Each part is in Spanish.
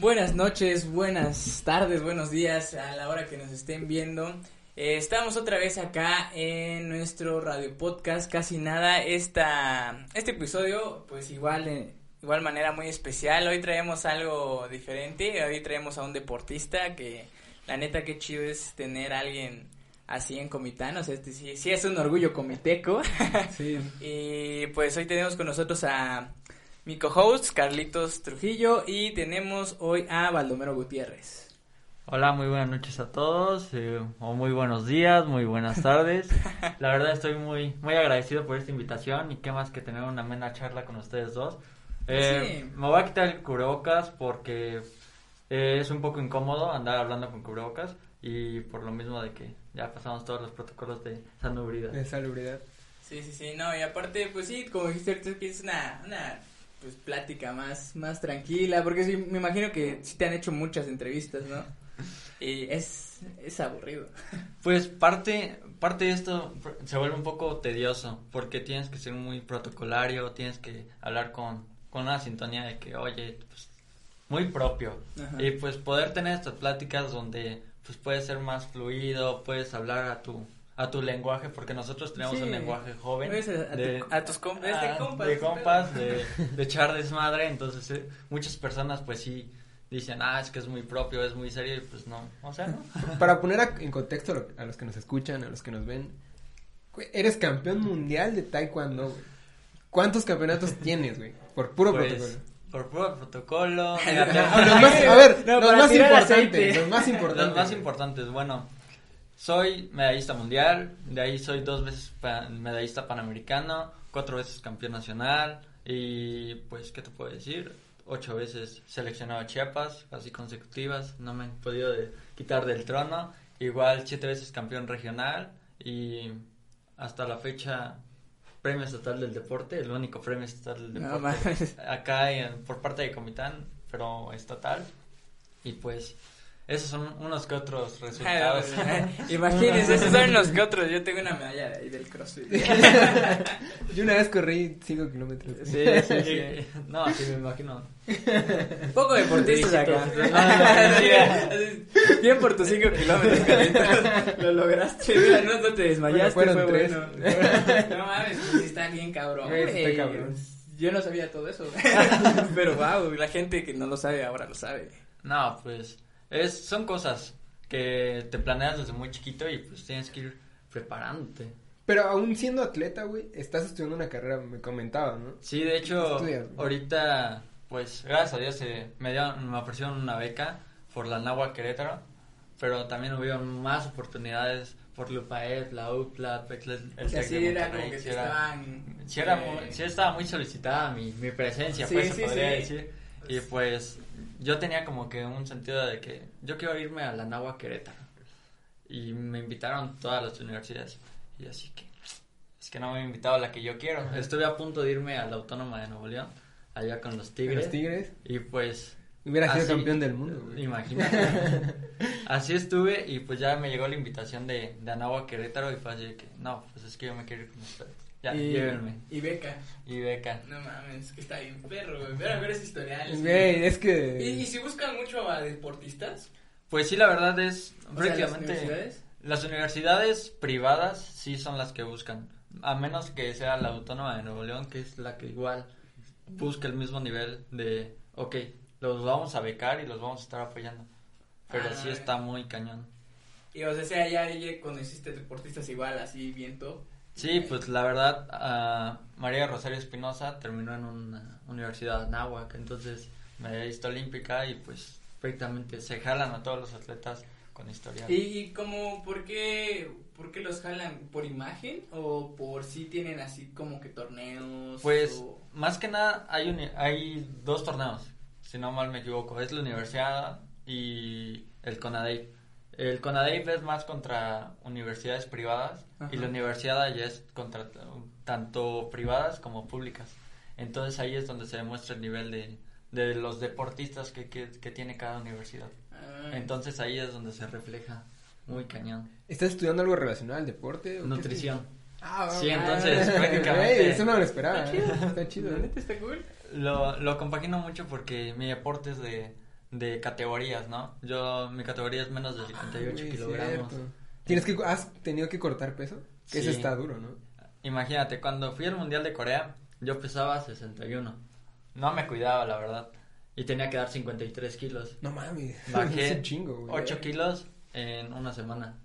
Buenas noches, buenas tardes, buenos días a la hora que nos estén viendo. Eh, estamos otra vez acá en nuestro radio podcast, casi nada. Esta, este episodio, pues igual, de igual manera muy especial. Hoy traemos algo diferente. Hoy traemos a un deportista que la neta qué chido es tener a alguien así en Comitán. O sea, este sí, sí es un orgullo comiteco. Sí. y pues hoy tenemos con nosotros a mi co-host Carlitos Trujillo y tenemos hoy a Baldomero Gutiérrez. Hola, muy buenas noches a todos, eh, o muy buenos días, muy buenas tardes. La verdad estoy muy, muy agradecido por esta invitación y qué más que tener una amena charla con ustedes dos. Eh, Sí. Me voy a quitar el cubrebocas porque eh, es un poco incómodo andar hablando con cubrebocas y por lo mismo de que ya pasamos todos los protocolos de salubridad. De salubridad. Sí, sí, sí, no, y aparte, pues sí, como dijiste es una, una pues, plática más, más tranquila, porque sí, me imagino que sí te han hecho muchas entrevistas, ¿no? Y es, es aburrido. Pues parte, parte de esto se vuelve un poco tedioso porque tienes que ser muy protocolario, tienes que hablar con, con una sintonía de que, oye, pues, muy propio. Ajá. Y pues poder tener estas pláticas donde pues puedes ser más fluido, puedes hablar a tu a tu lenguaje porque nosotros tenemos Sí. un lenguaje joven a- a tu- a tus compas, es de ah, compas, de compas, de, de echar desmadre, entonces eh, muchas personas pues sí dicen, "Ah, es que es muy propio, es muy serio" y pues no, o sea, no. Para poner a- en contexto lo- a los que nos escuchan, a los que nos ven, eres campeón mundial de taekwondo, güey. ¿Cuántos campeonatos tienes, güey? Por puro Pues, protocolo. por puro protocolo. Ah, fíjate. los más- a ver, No, los más tirar importantes, aceite. los más importantes. Los más importantes, bueno, soy medallista mundial, de ahí soy dos veces pa- medallista panamericano, cuatro veces campeón nacional y pues, ¿qué te puedo decir? Ocho veces seleccionado a Chiapas, así consecutivas, no me han podido de- quitar del trono, igual siete veces campeón regional y hasta la fecha premio estatal del deporte, el único premio estatal del deporte acá en- por parte de Comitán, pero estatal. Y pues esos son unos que otros resultados. Imagínense, esos son los que otros. Yo tengo una medalla de ahí del CrossFit. Yo una vez corrí 5 kilómetros. Sí, sí, sí. No, sí me imagino. Poco deportistas acá. Dígitos. Bien por tus 5 kilómetros, Carlitos. Lo lograste. Mira, no, no te desmayaste. Bueno, fueron fue tres. bueno. No mames, pues sí está bien cabrón. Está cabrón. Yo no sabía todo eso. Pero wow, la gente que no lo sabe ahora lo sabe. No, pues es, son cosas que te planeas desde muy chiquito y pues tienes que ir preparándote. Pero aún siendo atleta, güey, estás estudiando una carrera, me comentaba, ¿no? Sí, de hecho, Estudias, ahorita, pues, gracias a Dios, eh, me, dieron, me ofrecieron una beca por la Nahua Querétaro, pero también hubieron más oportunidades por Lupaed, la UPLA, el, Tec sí de era Monterrey, como que sí te era- estaban. sí era eh, sí estaba muy solicitada mi, mi presencia, Sí, pues, se sí, podría sí. decir. Y pues, yo tenía como que un sentido de que yo quiero irme a la Nahua Querétaro. Y me invitaron todas las universidades. Y así que, es que no me han invitado a la que yo quiero. Estuve a punto de irme a la Autónoma de Nuevo León, allá con los Tigres. Los Tigres. Y pues, Hubiera sido campeón del mundo, güey. imagínate. así estuve y pues ya me llegó la invitación de, de Anáhuac Querétaro y fue así de que, no, pues es que yo me quiero ir con ustedes. Ya, y, llévenme. Y beca. Y beca. No mames, que está bien perro, güey. Ver a ver ese historial. Güey, es ¿Y, que... y si buscan mucho a deportistas? Pues sí, la verdad es O sea, las prácticamente... universidades. Las universidades privadas sí son las que buscan, a menos que sea la Autónoma de Nuevo León, que es la que igual busca el mismo nivel de, ok, los vamos a becar y los vamos a estar apoyando. Pero Ah, sí está muy cañón. Y o sea, sea ya, ya conociste deportistas igual, así bien top. Sí, pues la verdad, ah, María Rosario Espinosa terminó en una universidad náhuac, entonces medallista olímpica y pues prácticamente se jalan a todos los atletas con historial. ¿Y, como, por qué, por qué los jalan? ¿Por imagen o por si tienen así como que torneos? Pues o- más que nada hay uni- hay dos torneos, si no mal me equivoco, es la universidad y el CONADEIP. El CONADEIP es más contra universidades privadas y Ajá. la universidad ya es contra tanto privadas como públicas. Entonces ahí es donde se demuestra el nivel de, de los deportistas que, que, que tiene cada universidad. Ah, Entonces ahí es donde se refleja muy cañón. ¿Estás estudiando algo relacionado al deporte? o qué Nutrición. Ah, Sí, ah, entonces, ah, prácticamente- eso no lo esperaba. Está ¿eh? chido. Está chido. La ¿eh? neta está cool. Lo, lo compagino mucho porque mi deporte es de, de categorías, ¿no? Yo, mi categoría es menos de 58 Güey, kilogramos. ¿Tienes que, ¿Has tenido que cortar peso? Que eso está duro, ¿no? Imagínate, cuando fui al Mundial de Corea, yo pesaba 61. No me cuidaba, la verdad. Y tenía que dar 53 kilos. No mames. Bajé es un chingo, güey. 8 kilos en una semana.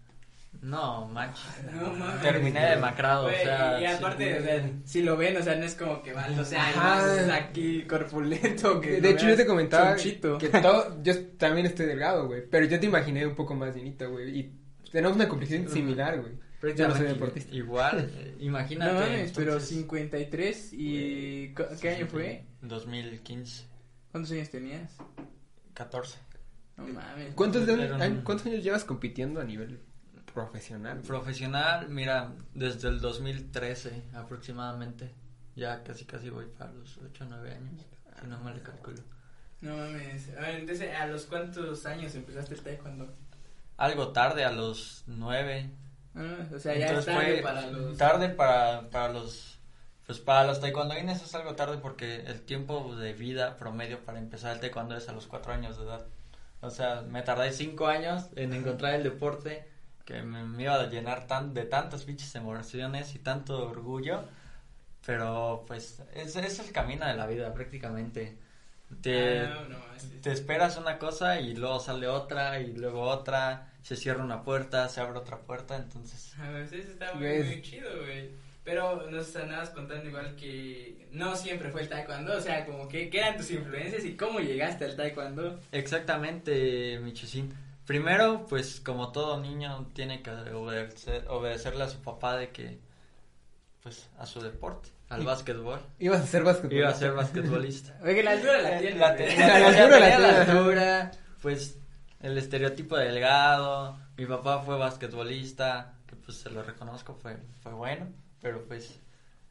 No, manches. No mames. Terminé demacrado, o sea. y aparte, sí. o sea, si lo ven, o sea, no es como que van, o sea, Ajá. más aquí corpulento que De hecho, yo te comentaba chonchito. que todo, yo también estoy delgado, güey, pero yo te imaginé un poco más llenito, güey, y tenemos una complexión similar, güey. Yo no soy deportista. Igual, imagínate. No mames, pero entonces, 53 y ¿cu- ¿qué año fue? 2015, ¿Cuántos años tenías? 14. No mames. ¿Cuántos, de- un- ¿Cuántos años llevas compitiendo a nivel profesional? Profesional, mira, desde el 2013 aproximadamente. Ya casi casi voy para los 8 o 9 años, si no mal calculo. No mames. A ver, entonces, ¿a los cuántos años empezaste el taekwondo? Algo tarde, a los 9. Ah, o sea, ya es tarde fue para los... tarde para, para los pues para los taekwondoines es algo tarde porque el tiempo de vida promedio para empezar el taekwondo es a los 4 años de edad. O sea, me tardé 5 años en encontrar el deporte que me, me iba a llenar tan, de tantas pinches emociones y tanto orgullo. Pero pues es, es el camino de la vida prácticamente. Te, Ah, no, es- te esperas una cosa y luego sale otra y luego otra, se cierra una puerta, se abre otra puerta, entonces A ver, eso está muy, ¿Ves? muy chido, güey. Pero nos andabas contando igual que no siempre fue el taekwondo, o sea, como que qué eran tus influencias y cómo llegaste al taekwondo. Exactamente, Michusín. Primero, pues como todo niño tiene que obedecer, obedecerle a su papá de que, pues, a su deporte, al Y- básquetbol. Ibas a ser basquetbolista. Iba a ser basquetbolista. Oye, la altura la tienes. La altura la la altura, pues el estereotipo delgado. Mi papá fue basquetbolista, que pues se lo reconozco, fue, fue bueno, pero pues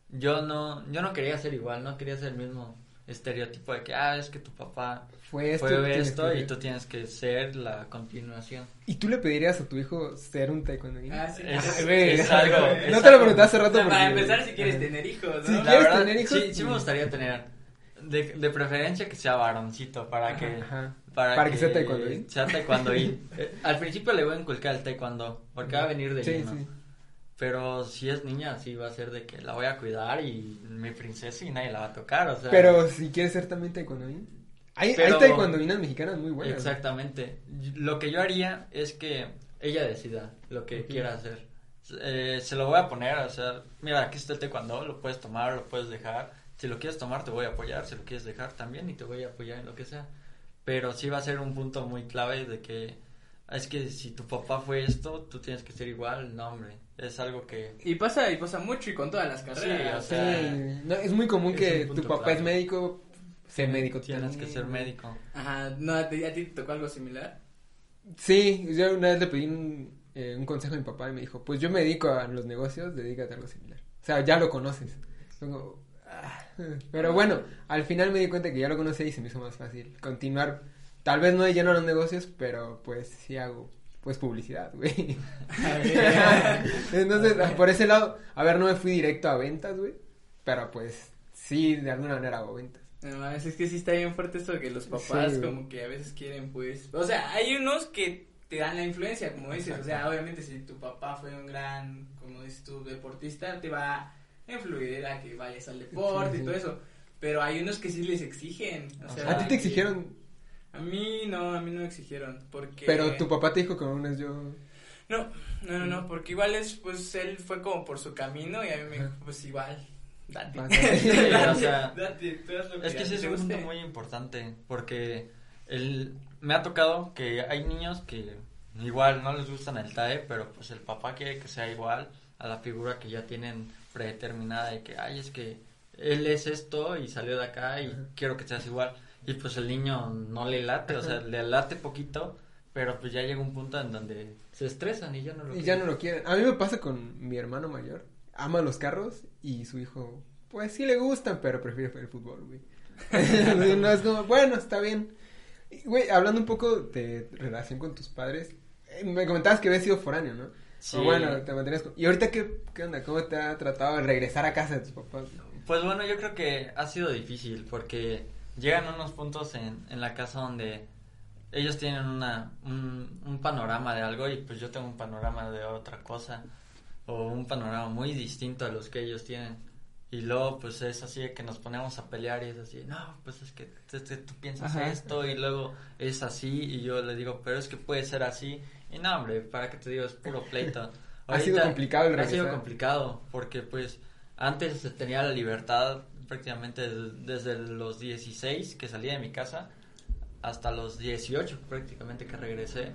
yo no, yo no quería ser igual, no quería ser el mismo estereotipo de que, ah, es que tu papá Fue esto. fue y tú tienes que ser la continuación. ¿Y tú le pedirías a tu hijo ser un taekwondo? Ah, sí. Es- Ah, güey, es algo- No es te lo pregunté hace O rato para empezar, si quieres Ajá. tener hijos, ¿no? Sí, La ¿Quieres verdad, tener hijos? Sí, sí me gustaría tener. De, de preferencia que sea varoncito para que Ajá. para, Para que sea taekwondoín. sea taekwondoín. Eh, al principio le voy a inculcar el taekwondo porque va a venir de Sí, lleno. sí. Pero si es niña, sí va a ser de que la voy a cuidar y mi princesa y nadie la va a tocar, o sea. Pero si quieres ser también taekwondoín. Hay, Pero- hay taekwondoínas mexicanas muy buenas. Exactamente. Lo que yo haría es que ella decida lo que Ujú. quiera hacer. Eh, se lo voy a poner, o sea, mira, aquí está el taekwondo, lo puedes tomar, lo puedes dejar. Si lo quieres tomar, te voy a apoyar. Si lo quieres dejar, también, y te voy a apoyar en lo que sea. Pero sí va a ser un punto muy clave de que es que si tu papá fue esto, tú tienes que ser igual. No, hombre, es algo que... Y pasa, y pasa mucho y con todas las carreras. o Sí, no, es muy común es que tu papá es médico, sé médico. Tienes que ser médico. Ajá, ¿no, ¿a ti, a ti te tocó algo similar? Sí, yo una vez le pedí un, eh, un consejo a mi papá y me dijo, pues yo me dedico a los negocios, dedícate a algo similar. O sea, ya lo conoces. Como, ah. Pero bueno, al final me di cuenta que ya lo conocía y se me hizo más fácil continuar. Tal vez no de lleno a los negocios, pero pues sí hago pues publicidad, güey. Entonces, por ese lado, a ver, no me fui directo a ventas, güey, pero pues sí, de alguna manera hago ventas. No es que sí está bien fuerte esto de que los papás Sí, como que a veces quieren pues, o sea, hay unos que te dan la influencia, como dices, o sea, obviamente si tu papá fue un gran, como dices tú, deportista, te va a influir a que vayas al deporte Sí, y todo eso, pero hay unos que sí les exigen, o sea, ¿A ti te exigieron? A mí no, a mí no me exigieron, porque... Pero tu papá te dijo que aún es yo... No, no, no, no, porque igual es, pues él fue como por su camino y a mí me dijo, pues igual, date. Sí, o sea, date, tú haz lo Es que ti es un punto muy importante porque el, me ha tocado que hay niños que igual no les gustan el TAE, pero pues el papá quiere que sea igual a la figura que ya tienen predeterminada de que, ay, es que él es esto y salió de acá y Ajá. quiero que seas igual. Y pues el niño no le late, o sea, le late poquito, pero pues ya llega un punto en donde se estresan y ya no lo Y ya quieren. no lo quieren. A mí me pasa con mi hermano mayor. Ama los carros y su hijo, pues sí le gustan, pero prefiere el fútbol, güey. no es como, bueno, está bien. Güey, hablando un poco de relación con tus padres, eh, me comentabas que habías sido foráneo, ¿no? Sí. O bueno, te mantenías con... ¿Y ahorita qué, qué onda? ¿Cómo te ha tratado de regresar a casa de tus papás? Pues bueno, yo creo que ha sido difícil porque llegan unos puntos en, en la casa donde ellos tienen una, un, un panorama de algo y pues yo tengo un panorama de otra cosa o un panorama muy distinto a los que ellos tienen. Y luego, pues es así de que nos ponemos a pelear y es así, no, pues es que, es que tú piensas Ajá. esto y luego es así y yo le digo, pero es que puede ser así. Y no, hombre, para que te digo, es puro pleito. Ha sido complicado el Ha sido regresar. complicado porque pues antes se tenía la libertad prácticamente des- desde los 16 que salí de mi casa hasta los 18 prácticamente que regresé.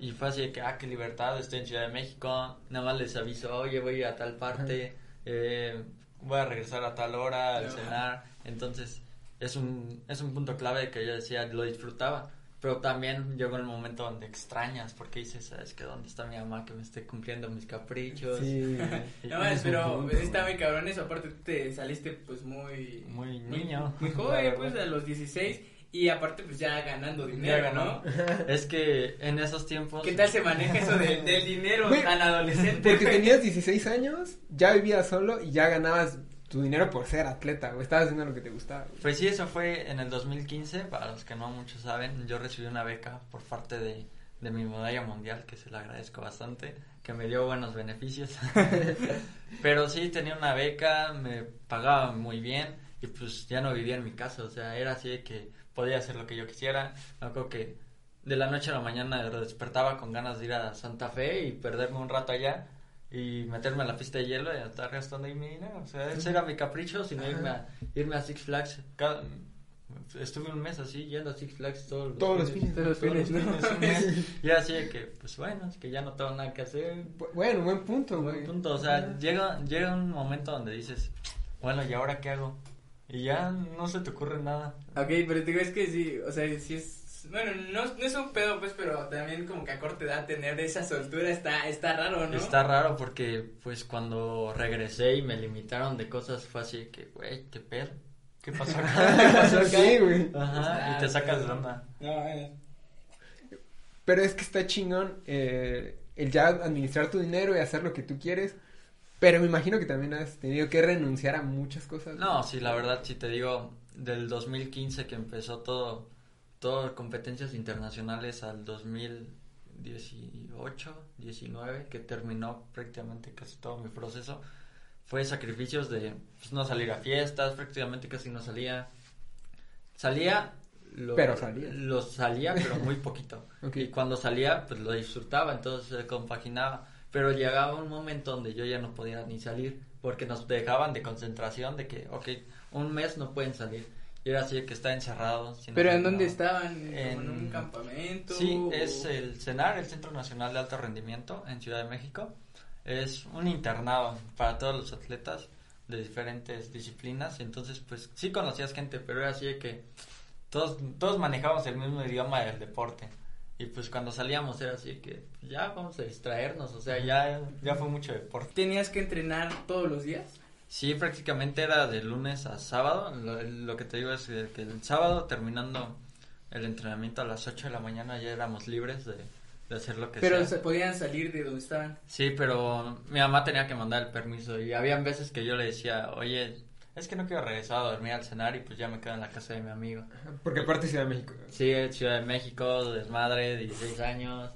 Y fue así de que, ah, qué libertad, estoy en Ciudad de México. Nada más les aviso, oye, voy a ir a tal parte, eh, voy a regresar a tal hora, al cenar. Entonces, es un, es un punto clave que yo decía, lo disfrutaba. Pero también llegó el momento donde extrañas, porque dices, ¿sabes que ¿Dónde está mi mamá que me esté cumpliendo mis caprichos? Sí. No, Es pero punto. pues, está muy cabrón eso. Aparte, tú te saliste pues muy. Muy niño. Muy joven, pues a los 16. Y aparte, pues ya ganando dinero, Ya ¿no? Es que en esos tiempos... ¿Qué tal se maneja eso de- del dinero Güey, tan adolescente? Porque tenías 16 años, ya vivías solo y ya ganabas tu dinero por ser atleta, o estabas haciendo lo que te gustaba. güey. Pues sí, eso fue en el 2015, para los que no muchos saben, yo recibí una beca por parte de, de mi medalla mundial, que se le agradezco bastante, que me dio buenos beneficios. Pero sí, tenía una beca, me pagaba muy bien y pues ya no vivía en mi casa, o sea, era así de que podía hacer lo que yo quisiera. Que de la noche a la mañana despertaba con ganas de ir a Santa Fe y perderme un rato allá y meterme a la pista de hielo y estar gastando ahí mi dinero. O sea, ese era mi capricho, sino irme a, irme a Six Flags. Cada- estuve un mes así yendo a Six Flags todos los Todos los fines. Todos los todos los fines, ¿no? fines, un mes. Y así de que, pues bueno, es que ya no tengo nada que hacer. Bu- Bueno, buen punto, güey. Buen punto, o sea, llega, llega un momento donde dices, bueno, ¿y ahora qué hago? Y ya no se te ocurre nada. Ok, pero te digo, es que sí, o sea, sí es... Bueno, no, no es un pedo, pues, pero también como que a corta edad tener esa soltura está, está raro, ¿no? Está raro porque, pues, cuando regresé y me limitaron de cosas, fue así que, güey, ¿qué pedo? ¿Qué pasó acá? ¿Qué pasó acá? Sí, güey. Ajá, y te sacas de onda. No, eh. Pero es que está chingón eh, el ya administrar tu dinero y hacer lo que tú quieres. Pero me imagino que también has tenido que renunciar a muchas cosas. güey. No, sí, la verdad, si te digo, del 2015 que empezó todo, todo competencias internacionales al 2018, 19, que terminó prácticamente casi todo mi proceso, fue sacrificios de pues, no salir a fiestas, prácticamente casi no salía. Salía, lo, Pero salía. Lo salía, pero muy poquito. Y cuando salía, pues lo disfrutaba, entonces se compaginaba. Pero llegaba un momento donde yo ya no podía ni salir, porque nos dejaban de concentración de que, ok, un mes no pueden salir. Y era así de que está encerrado. ¿Pero en dónde estaban? ¿Como ¿En En- un campamento? Sí, o- es el CENAR, el Centro Nacional de Alto Rendimiento en Ciudad de México. Es un internado para todos los atletas de diferentes disciplinas. Entonces, pues sí conocías gente, pero era así de que todos, todos manejábamos el mismo idioma del deporte. Y pues cuando salíamos era así de que ya vamos a distraernos, o sea, ya, ya fue mucho deporte. ¿Tenías que entrenar todos los días? Sí, prácticamente era de lunes a sábado. Lo, lo que te digo es que que el sábado terminando el entrenamiento a las 8 de la mañana ya éramos libres de, de hacer lo que Pero sea. se podían salir de donde estaban. Sí, pero mi mamá tenía que mandar el permiso y habían veces que yo le decía, oye, es que no quiero regresar a dormir al cenar y pues ya me quedo en la casa de mi amigo. Porque aparte es Ciudad de México. Sí, Ciudad de México, desmadre, 16 años,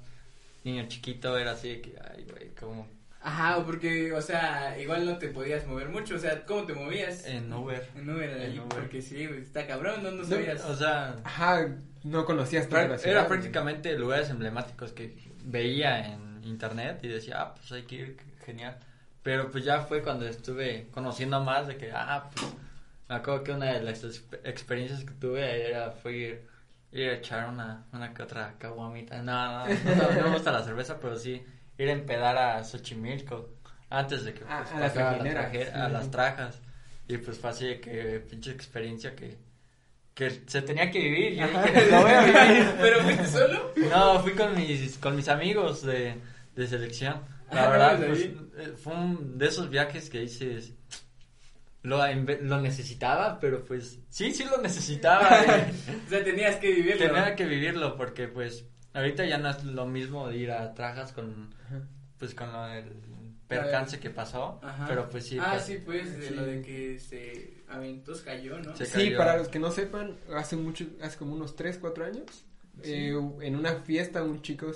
niño chiquito, era así que, ay, güey, como Ajá, porque, o sea, igual no te podías mover mucho, o sea, ¿cómo te movías? en Uber. En Uber, ahí, En Uber. porque sí, está cabrón, no, no No, sabías. O sea, Ajá, no conocías toda la ciudad, era prácticamente lugares emblemáticos que veía en internet y decía, ah, pues hay que ir, genial. Pero pues ya fue cuando estuve conociendo más de que, ah, pues me acuerdo que una de las exp- experiencias que tuve era fue ir, ir a echar una, una que otra caguamita. No, no, no, no me gusta la cerveza, pero sí ir a empedar a Xochimilco antes de que A- pues, a las pasara trajineras, traje- a sí. las trajas. Y pues fue así de que pinche experiencia que, que se tenía que vivir. Yo dije, lo voy a vivir. ¿Pero fuiste solo? No, fui con mis, con mis amigos de, de selección. La Ah, verdad, ¿de pues, eh, fue un de esos viajes que dices, lo, lo necesitaba, pero pues sí, sí lo necesitaba. y O sea, tenías que vivirlo. tenía que vivirlo porque pues ahorita ya no es lo mismo de ir a trajas con, Ajá. pues con lo del percance que pasó, Ajá. pero pues sí. Ah, pues, sí, pues, de Sí. lo de que se aventó, se cayó, ¿no? Se Sí, para los que no sepan, hace mucho, hace como unos 3, 4 años, eh, en una fiesta un chico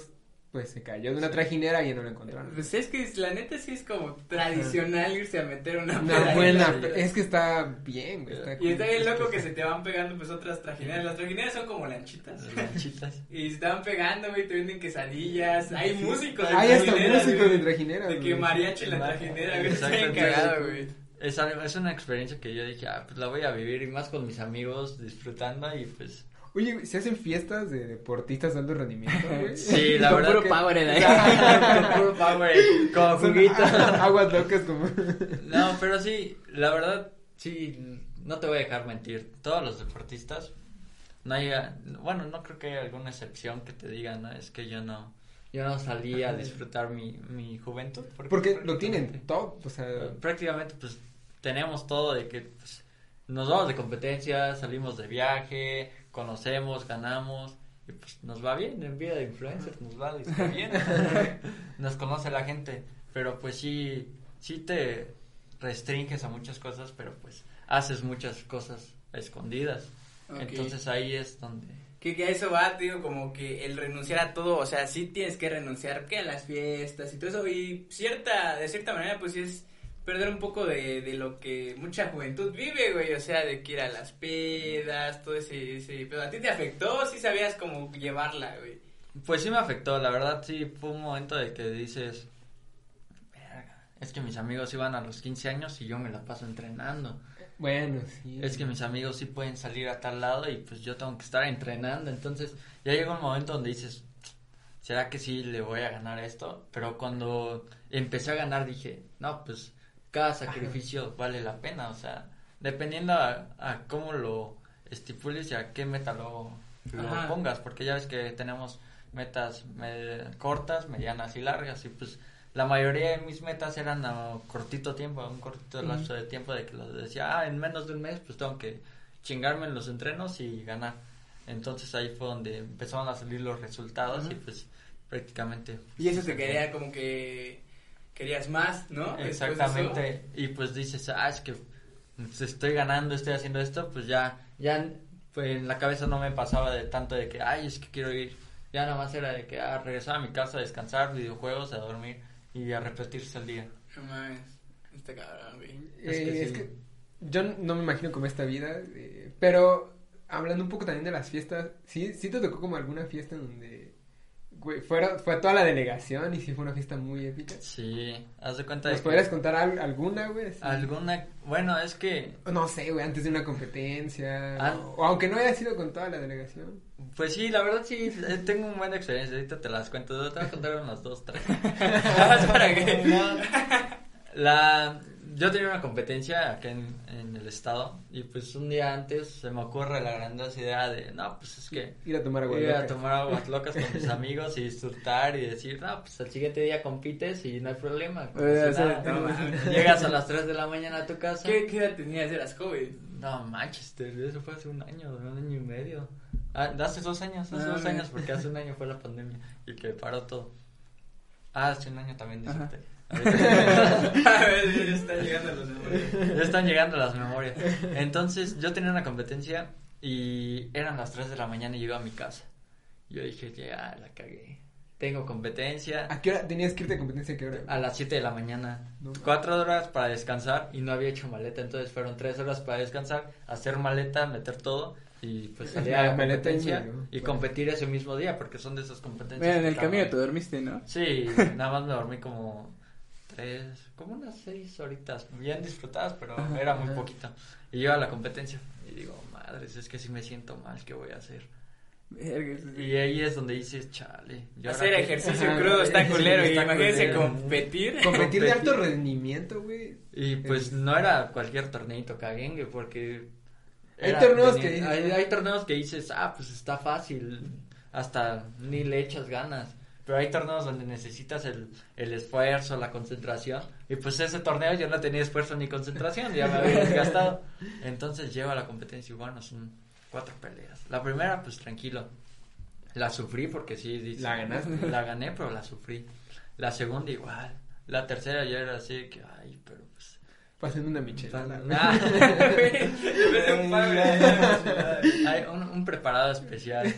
pues se cayó de una trajinera y ya no lo encontraron. Pues es que la neta sí es como tradicional irse a meter una Una buena, es que está bien, güey. Está Y está bien loco que se te van pegando pues otras trajineras. Las trajineras son como lanchitas. Lanchitas. Y se te van pegando, güey, te venden quesadillas. Hay músicos en Hay hasta trajineras, músicos güey. de trajineras. De que mariachi en la trajinera, güey. Está bien cagado, güey. Es, una experiencia que yo dije, ah, pues la voy a vivir y más con mis amigos disfrutando y pues... Oye, ¿se hacen fiestas de deportistas de alto rendimiento, güey? Sí, la Con verdad puro que- Powerade ahí. Con puro power, con juguito. Aguas locas como... No, pero sí, la verdad, sí, no te voy a dejar mentir. Todos los deportistas, no hay, bueno, no creo que haya alguna excepción que te diga, no, es que yo no, yo no salí a disfrutar mi, mi juventud. Porque lo tienen todo, o sea... Prácticamente, pues, tenemos todo de que, pues, nos vamos de competencia, salimos de viaje, conocemos, ganamos. Y pues nos va bien en vida de influencer, nos va bien. nos conoce la gente. Pero pues sí, sí te restringes a muchas cosas, pero pues haces muchas cosas escondidas. Entonces ahí es donde... Que, que a eso va, digo, como que el renunciar a todo, o sea, sí tienes que renunciar que a las fiestas y todo eso, y cierta, de cierta manera, pues sí es perder un poco de, de lo que mucha juventud vive, güey, o sea, de que ir a las pedas, todo ese, ese, pero a ti te afectó, sí sabías cómo llevarla, güey. Pues sí me afectó, la verdad sí fue un momento de que dices, "Verga, es que mis amigos iban a los 15 años y yo me la paso entrenando. Bueno, sí. Es que mis amigos sí pueden salir a tal lado y pues yo tengo que estar entrenando. Entonces ya llega un momento donde dices, ¿será que sí le voy a ganar esto? Pero cuando empecé a ganar dije, no, pues cada sacrificio vale la pena. O sea, dependiendo a, a cómo lo estipules y a qué meta lo, lo pongas. Porque ya ves que tenemos metas me- cortas, medianas y largas y pues la mayoría de mis metas eran a cortito tiempo, a un cortito lapso de tiempo de que los decía, ah, en menos de un mes pues tengo que chingarme en los entrenos y ganar. Entonces ahí fue donde empezaron a salir los resultados y pues prácticamente... Y eso te quería como que querías más, ¿no? De. Exactamente. Y pues dices, ah, es que pues, estoy ganando, estoy haciendo esto, pues ya, ya pues, en la cabeza no me pasaba de tanto de que, ay, es que quiero ir. Ya nada más era de que, ah, regresar a mi casa a descansar, videojuegos, a dormir y a repetirse el día. No mames, está cabrón, güey. Es que Eh, es que yo no me imagino como esta vida, eh, pero hablando un poco también de las fiestas, ¿sí, sí te tocó como alguna fiesta en donde fuera, fue toda la delegación y sí fue una fiesta muy épica? Sí, haz de cuenta de ¿Nos que podrías contar al- alguna, güey? alguna, bueno, es que, No sé, güey, antes de una competencia, Ah. o, o aunque no haya sido con toda la delegación. pues sí, la verdad sí, eh, tengo una buena experiencia, ahorita te las cuento, te voy a contar unas dos, tres. ¿Para qué? La, yo tenía una competencia acá en, en el estado y pues un día antes se me ocurre la grandiosa idea de, no, pues es que Ir a tomar agua. ir a loca. tomar aguas locas con mis amigos y disfrutar y decir, no, pues al siguiente día compites y no hay problema. Eh, pasa o sea, nada". no mames. Llegas a las 3 de la mañana a tu casa. ¿Qué, ¿Qué edad tenías? ¿Eras joven? No, Manchester, eso fue hace un año, un año y medio. Ah, hace dos años, hace Ah, dos mira. años, porque hace un año fue la pandemia y que paró todo. Ah, hace un año también Ajá. Disfruté. A ver, ya están llegando números. Ya están llegando las memorias. Entonces, yo tenía una competencia y eran las 3 de la mañana y llego a mi casa. Yo dije, ya, la cagué. Tengo competencia ¿A qué hora tenías que irte a competencia? ¿A qué hora? a las 7 de la mañana. No. Cuatro horas para descansar y no había hecho maleta. Entonces, fueron tres horas para descansar, hacer maleta, meter todo y pues salir a La competencia medio, y competir ese mismo día porque son de esas competencias. Mira, en el camino te dormiste, ¿no? Sí, nada más me dormí como tres, como unas seis horitas, bien disfrutadas, pero Ajá, era muy ajá. poquito. Y yo a la competencia y digo, madres, es que si me siento mal, ¿qué voy a hacer? Sí. Y ahí es donde dices, chale. ¿y ahora Hacer qué?". ejercicio crudo está Sí, culero y está imagínense culero. competir. Competir de alto rendimiento, güey. Y pues no era cualquier torneito caguengue, porque... Hay torneos tenía- que hay torneos que dices, ah, pues está fácil, hasta ni le echas ganas. Pero hay torneos donde necesitas el, el esfuerzo, la concentración. Y pues ese torneo yo no tenía esfuerzo ni concentración, ya me había desgastado. Entonces llego a la competencia y bueno, son cuatro peleas. La primera, pues tranquilo. La sufrí porque sí. dices, La ganaste. La gané, pero la sufrí. La segunda igual. La tercera ya era así que, ay, pero Pasando una michelada. Ah. Hay un, un preparado especial.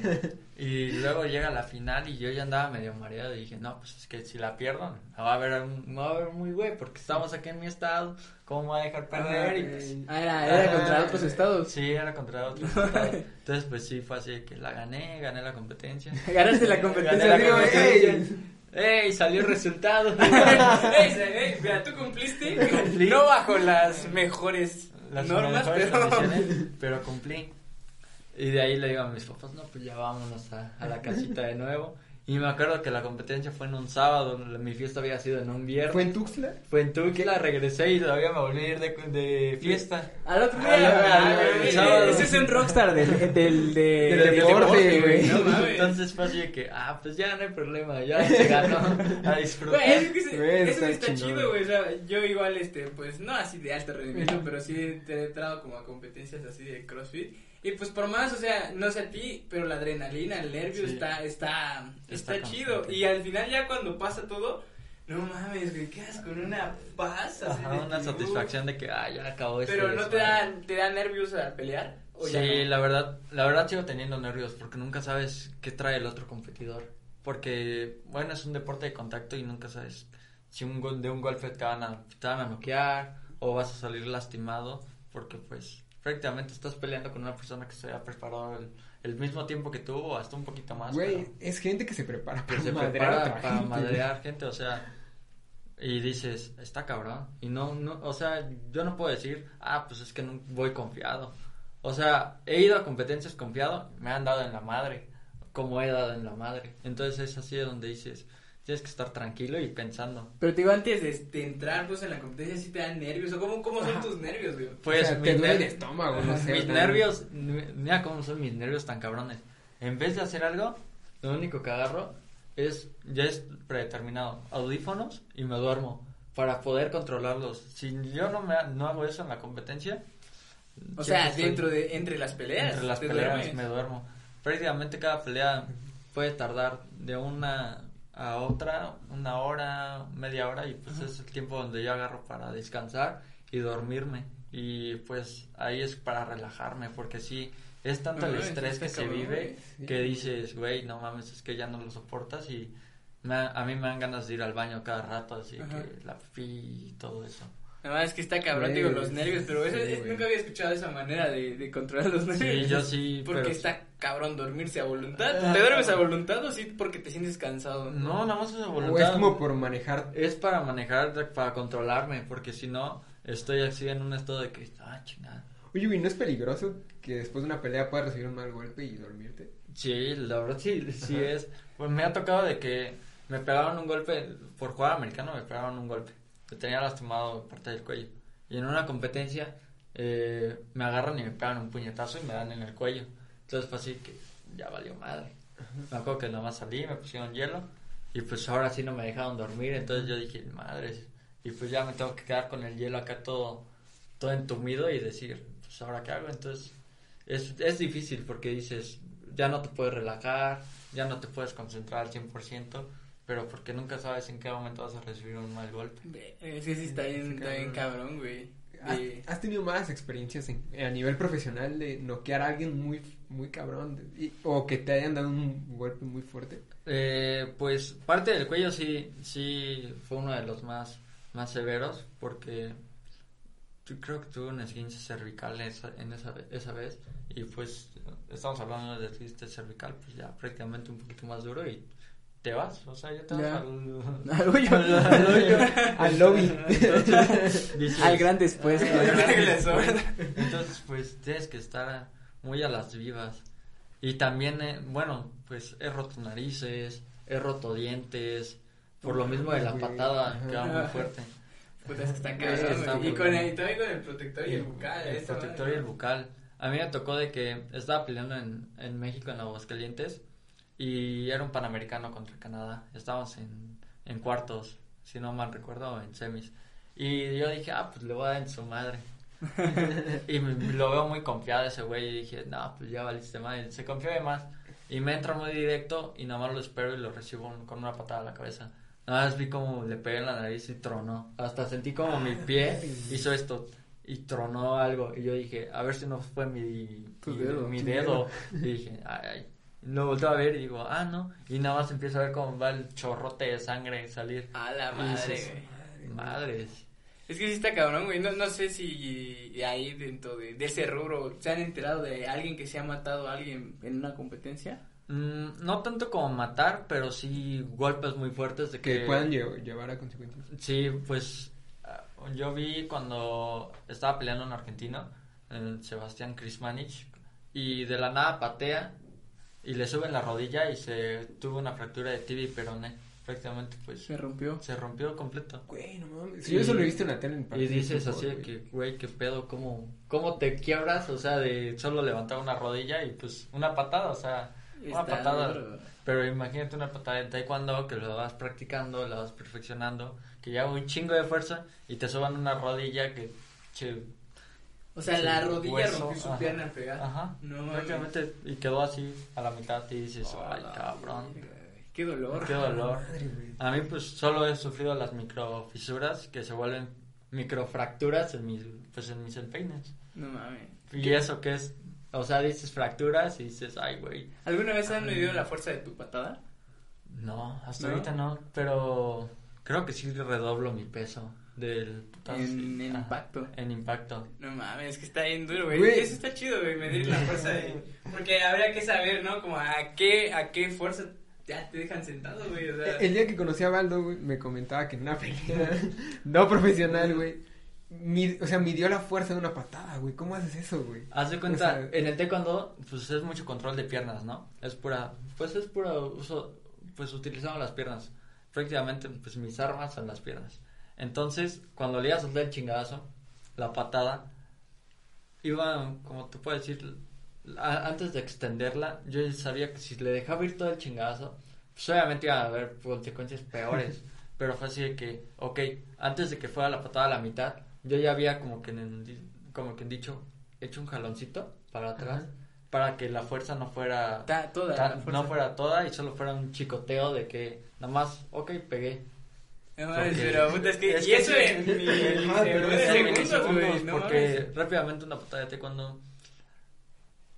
Y luego llega la final y yo ya andaba medio mareado y dije, no, pues es que si la pierdo, me va a ver, va a ver muy güey, porque estamos aquí en mi estado, ¿cómo me voy a dejar perder? Y pues, Ah, era, era Ah, contra otros estados. Sí, era contra otros estados. Entonces, pues sí, fue así que la gané, gané la competencia. Ganaste la competencia. Gané la competencia. Ey. Salió el resultado. Ey, ey, mira, tú cumpliste, Cumplí. no bajo las mejores Las normas, mejores pero... pero cumplí. Y de ahí le digo a mis papás, no, pues ya vámonos a, a la casita de nuevo. Y me acuerdo que la competencia fue en un sábado, mi fiesta había sido en un viernes. ¿Fue en Tuxtla? Fue en Tuxtla, regresé y todavía me volví a ir de, de fiesta. Al otro día, ese es un rockstar del, del, deporte, güey. No. Entonces fue así de que, ah, pues ya no hay problema, ya se ganó, a disfrutar. Güey, es que se- eso está chido, güey. O sea, yo igual, este, pues, no así de alto rendimiento, pero sí te he entrado como a competencias así de CrossFit. Y pues por más, o sea, no sé a ti, pero la adrenalina, el nervio Sí. está, está, está, Está chido. constante. Y al final ya cuando pasa todo, no mames, güey, quedas con una paz. Ajá, una satisfacción de que, ah, ya acabó este Pero no te da, te da nervios al pelear. ¿O ya Sí, no? la verdad, la verdad sigo teniendo nervios porque nunca sabes qué trae el otro competidor. Porque, bueno, es un deporte de contacto y nunca sabes si un gol, de un golpe te van, a, te van a noquear o vas a salir lastimado. Porque, pues, prácticamente estás peleando con una persona que se ha preparado el, el mismo tiempo que tú o hasta un poquito más. Güey, es gente que se prepara para se madrear prepara para gente, güey. madrear gente, o sea, y dices, está cabrón. Y no, no, o sea, yo no puedo decir, ah, pues es que no voy confiado. O sea, he ido a competencias confiado, me han dado en la madre, como he dado en la madre. Entonces es así de donde dices, tienes que estar tranquilo y pensando. Pero te digo, antes de, de entrar pues en la competencia, ¿sí te dan nervios? ¿O cómo, cómo son tus nervios, güey? Pues o sea, mis te duele el estómago, no sé. mis nervios, mira cómo son mis nervios tan cabrones. En vez de hacer algo, lo único que agarro es, ya es predeterminado, audífonos y me duermo para poder controlarlos. Si yo no me no hago eso en la competencia, O sea, estoy- dentro de, entre las peleas. entre las peleas duermes. me duermo. Prácticamente cada pelea puede tardar de una a otra, una hora, media hora y pues es el tiempo donde yo agarro para descansar y dormirme. Y pues ahí es para relajarme porque sí, es tanto el estrés que se vive que dices, güey, no mames, es que ya no lo soportas y me a mí me dan ganas de ir al baño cada rato, así Ajá. que la pipí y todo eso. Nada más es que está cabrón, digo, los nervios, pero eso, sí, es- nunca había escuchado esa manera de, de controlar los nervios. Sí, yo sí, Porque pero- está cabrón dormirse a voluntad. ¿Te duermes a voluntad o sí porque te sientes cansado? No, nada más es de voluntad. O es como por manejar. Es para manejar, para controlarme, porque si no, estoy así en un estado de que, ah, chingada. Oye, güey, ¿no es peligroso que después de una pelea puedas recibir un mal golpe y dormirte? Sí, la verdad sí, sí Ajá. es. Pues me ha tocado de que me pegaron un golpe, por jugar americano me pegaron un golpe. Me tenía lastimado parte del cuello. Y en una competencia eh, me agarran y me pegan un puñetazo y me dan en el cuello. Entonces fue así que ya valió madre. Me acuerdo que nomás salí, me pusieron hielo y pues ahora sí no me dejaron dormir. Entonces yo dije, madres. Y pues ya me tengo que quedar con el hielo acá todo, todo entumido y decir, pues ahora qué hago. Entonces es, es difícil porque dices, ya no te puedes relajar, ya no te puedes concentrar al 100%, pero porque nunca sabes en qué momento vas a recibir un mal golpe. Es que sí está bien, está bien cabrón, güey. ¿Has, tenido malas experiencias en- a nivel profesional de noquear a alguien muy, muy cabrón? de- y- o que te hayan dado un golpe muy fuerte. Eh, pues parte del cuello sí, sí fue uno de los más, más severos porque tu- creo que tuve un esguince cervical esa, en esa, ve- esa vez y pues estamos hablando de esguince cervical pues ya prácticamente un poquito más duro y te vas, o sea, ya te vas Ya. al, Al hoyo. al hoyo. Al lobby. Entonces, dices, Al gran después. Al. Entonces, pues tienes que estar muy a las vivas. Y también, eh, bueno, pues he roto narices, he roto dientes, por lo mismo de la patada que va muy fuerte. Puta, es que está cabrón. Y con el, también con el protector y el bucal. El protector y el bucal. A mí me tocó de que estaba peleando en, en México, en Aguascalientes, y era un panamericano contra Canadá. Estábamos en, en cuartos, si no mal recuerdo, en semis. Y yo dije, ah, pues le voy a dar en su madre. y me- lo veo muy confiado ese güey y dije, no, pues ya valiste madre. Se confió de más. Y me entra muy directo y nada más lo espero y lo recibo con una patada a la cabeza. Nada más vi como le pegué en la nariz y tronó. Hasta sentí como mi pie hizo esto y tronó algo. Y yo dije, a ver si no fue mi, mi, dedo. mi Tu dedo. Y dije, ay, ay. Lo volteo a ver y digo, ah, no. Y nada más empiezo a ver cómo va el chorrote de sangre salir. A la madre, dices. Madres. Es que sí está cabrón, güey. No, no sé si ahí dentro de, de ese rubro se han enterado de alguien que se ha matado a alguien en una competencia. Mm, no tanto como matar, pero sí golpes muy fuertes de que... Que puedan lle- llevar a consecuencias. Sí, pues ah, yo vi cuando estaba peleando un argentino, Sebastián Krismanich, y de la nada patea y le sube en la rodilla y se tuvo una fractura de tibia y peroné. Prácticamente pues Se rompió. se rompió completo. Güey, no mames. Y- yo eso lo he visto en la tele en Y dices de así de güey. que, güey, qué pedo, ¿cómo, ¿cómo te quiebras? O sea, de solo levantar una rodilla y pues una patada, o sea, una Está patada. duro. Pero imagínate una patada en taekwondo que lo vas practicando, la vas perfeccionando, que lleva un chingo de fuerza y te suban una rodilla que... che, O sea, Sí, la rodilla hueso, rompió su ajá. pierna al pegar. Ajá, No prácticamente y quedó así a la mitad y dices, Oh, ay la cabrón. Qué dolor. qué dolor. Madre. A mí pues solo he sufrido las microfisuras que se vuelven microfracturas en mis, pues en mis empeines. No mames. Y eso que es, o sea, dices fracturas y dices, ay, güey. ¿Alguna vez han medido la fuerza de tu patada? No, hasta ¿No? ahorita no, pero creo que sí redoblo mi peso del En- en impacto. En impacto. No mames, es que está bien duro, güey. Eso está chido, güey, medir la fuerza de... Porque habría que saber, ¿no? Como a qué, a qué fuerza ya te dejan sentado, güey. O sea, El día que conocí a Baldo, güey, me comentaba que en una pelea no profesional, güey, o sea, midió la fuerza de una patada, güey. ¿Cómo haces eso, güey? Haz de cuenta, O sea- en el taekwondo, pues es mucho control de piernas, ¿no? Es pura, pues es puro uso, pues utilizamos las piernas. Prácticamente, pues mis armas son las piernas. Entonces, cuando le iba a soltar el chingadazo, la patada, iba, como tú puedes decir, a- antes de extenderla, yo sabía que si le dejaba ir todo el chingadazo, pues obviamente iba a haber consecuencias peores. Pero fue así de que, ok, antes de que fuera la patada a la mitad, yo ya había como que, en como que dicho, hecho un jaloncito para atrás, Ajá. para que la fuerza no fuera, Ta- toda fuerza. no fuera toda y solo fuera un chicoteo de que nada más, ok, pegué. No mames, Porque- pero puta, es que... es y que eso sí. en güey, no porque mames. rápidamente una patada de taekwondo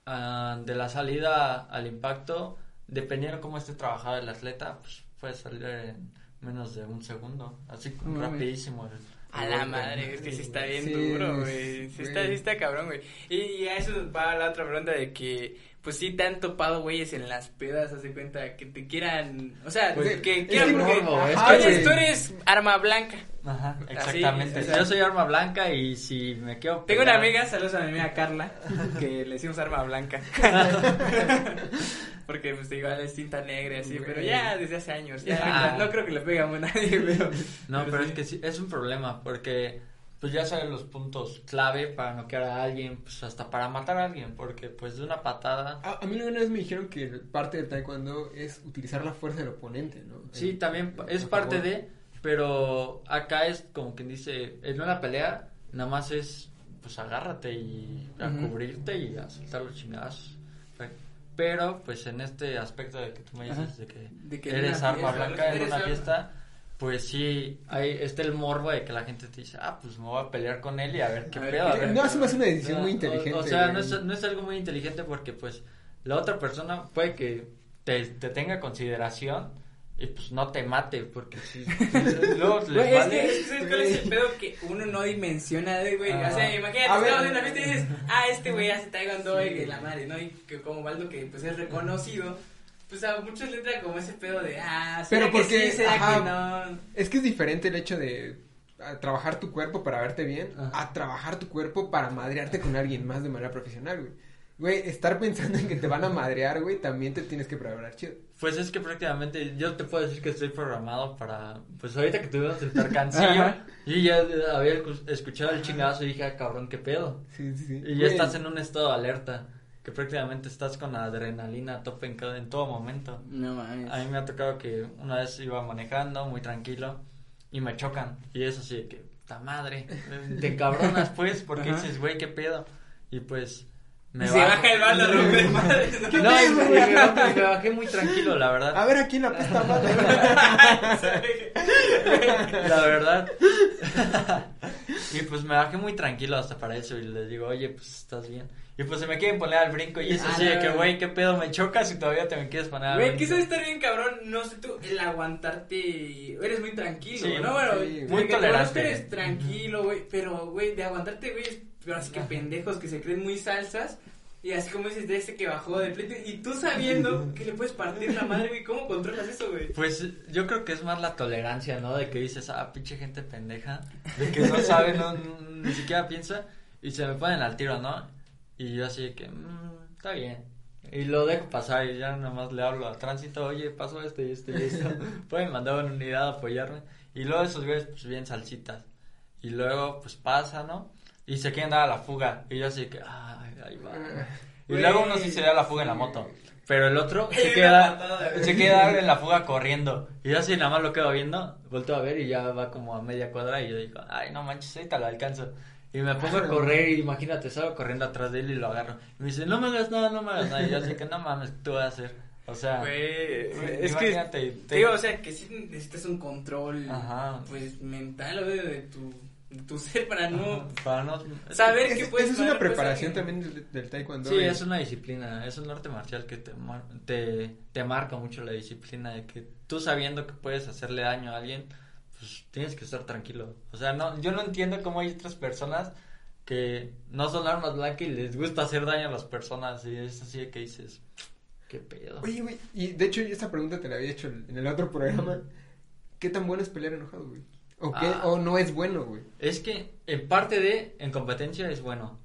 ah, de la salida al impacto, dependiendo cómo esté trabajado el atleta, pues puede salir en menos de un segundo, así No rapidísimo. el- A la madre, es que sí está bien Sí, duro, güey. Sí está, sí está cabrón, güey. Y, y a eso va la otra pregunta de que, pues sí te han topado güeyes en las pedas, haz de cuenta, que te quieran, o sea, Pues, que quieran que porque morbo, es tú que- eres- tú eres arma blanca. Ajá, exactamente. Yo soy arma blanca y si me quiero Tengo una amiga, saludos a mi amiga Carla, que le decimos arma blanca. Porque pues igual es cinta negra y así, pero ya desde hace años, ya Ah. no creo que le pegamos a nadie, pero... No, pero sí. es que sí, es un problema porque pues ya sabes los puntos clave para noquear a alguien, pues hasta para matar a alguien, porque pues de una patada... A, a mí una vez me dijeron que parte del taekwondo es utilizar la fuerza del oponente, ¿no? Sí, también es favor. parte de, pero acá es como quien dice, en una pelea nada más es pues agárrate y a Ujú. cubrirte y a soltar los chingazos. Pero pues en este aspecto de que tú me dices de que, De que eres una arma blanca en una fiesta, pues sí, hay está el morbo de que la gente te dice, ah, pues me voy a pelear con él y a ver qué A pedo. qué- a ver No, me hace una decisión No, muy inteligente. O, sea, no es, no es algo muy inteligente porque pues la otra persona puede que te, te tenga consideración y pues no te mate porque si, luego les Güey, es vale. es que ¿sabes cuál es el pedo que uno no dimensiona de, güey? O sea, imagínate, estamos en una fiesta y dices, ah, este güey hace taekwondo y que la madre, ¿no? Y que como Valdo que pues es reconocido, pues a muchos le entra como ese pedo de, ah, ¿será Pero que porque, sí, será ajá. que no? Es que es diferente el hecho de a, trabajar tu cuerpo para verte bien Ajá. a trabajar tu cuerpo para madrearte con alguien más de manera profesional, güey. Güey, estar pensando en que te van a madrear, güey, también te tienes que preparar chido. Pues es que prácticamente yo te puedo decir que estoy programado para, pues ahorita que tuvimos el percancillo, Ajá. y ya había escu- escuchado el chingazo y dije, ah, cabrón, qué pedo. Sí, sí, sí. Y ya Güey, estás en un estado de alerta, que prácticamente estás con adrenalina a tope en, cada- en todo momento. No mames. A mí me ha tocado que una vez iba manejando muy tranquilo y me chocan. Y eso sí, que, ta madre, te encabronas pues, porque dices, güey, qué pedo. Y pues, me Se baja el bando madres. No, y me, me bajé, y me bajé muy tranquilo, la verdad. A ver, aquí en la pista madre. La verdad. Y pues me bajé muy tranquilo hasta para eso y les digo, oye, pues estás bien. Y pues se me quieren poner al brinco y es Ah, así de que, güey, qué pedo, me chocas y todavía te me quieres poner al Güey, brinco. quiso estar bien cabrón, no sé tú, el aguantarte, eres muy tranquilo, Sí, ¿no? Bueno, sí, muy tolerante. eres tranquilo, güey, pero, güey, de aguantarte, güey, es- pero así que pendejos que se creen muy salsas, y así como dices, de ese que bajó de pleito, y tú sabiendo que le puedes partir la madre, güey, ¿cómo controlas eso, güey? Pues yo creo que es más la tolerancia, ¿no? De que dices, ah, pinche gente pendeja, de que no sabe, no, ni siquiera piensa, y se me ponen al tiro, ¿no? Y yo así de que, "Mm, está bien. Y lo dejo pasar y ya nada más le hablo al tránsito, oye, pasó esto y esto y esto. Pueden mandar una unidad a apoyarme. Y luego esos güeyes, pues bien salsitas. Y luego, pues pasa, ¿no? Y se quieren dar a la fuga. Y yo así que, ay, ahí va. Y luego uno sí se da la fuga en la moto. Pero el otro se queda, se queda en la fuga corriendo. Y yo así nada más lo quedo viendo, vuelto a ver y ya va como a media cuadra y yo digo, ay, no manches, ahorita lo alcanzo. Y me pongo a correr y imagínate, salgo corriendo atrás de él y lo agarro. Y me dice, no me hagas nada, no me hagas nada. Y yo así que no mames, tú vas a hacer. O sea, es que, imagínate, te digo, o sea, que sí necesitas un control, Ajá. pues, mental, güey, de de tu ser para no... Ajá, para no Saber Es- que esa puedes es una preparación también del, del taekwondo. Sí, es una disciplina, es un arte marcial que te, mar- te, te marca mucho la disciplina de que tú sabiendo que puedes hacerle daño a alguien, pues tienes que estar tranquilo. O sea, no, yo no entiendo cómo hay otras personas que no son armas blancas y les gusta hacer daño a las personas y es así de que dices, qué pedo. Oye, güey, y de hecho esta pregunta te la había hecho en el otro programa. ¿Qué tan bueno es pelear enojado, güey? ¿O, Ah. o no es bueno, güey? Es que en parte de, en competencia es bueno,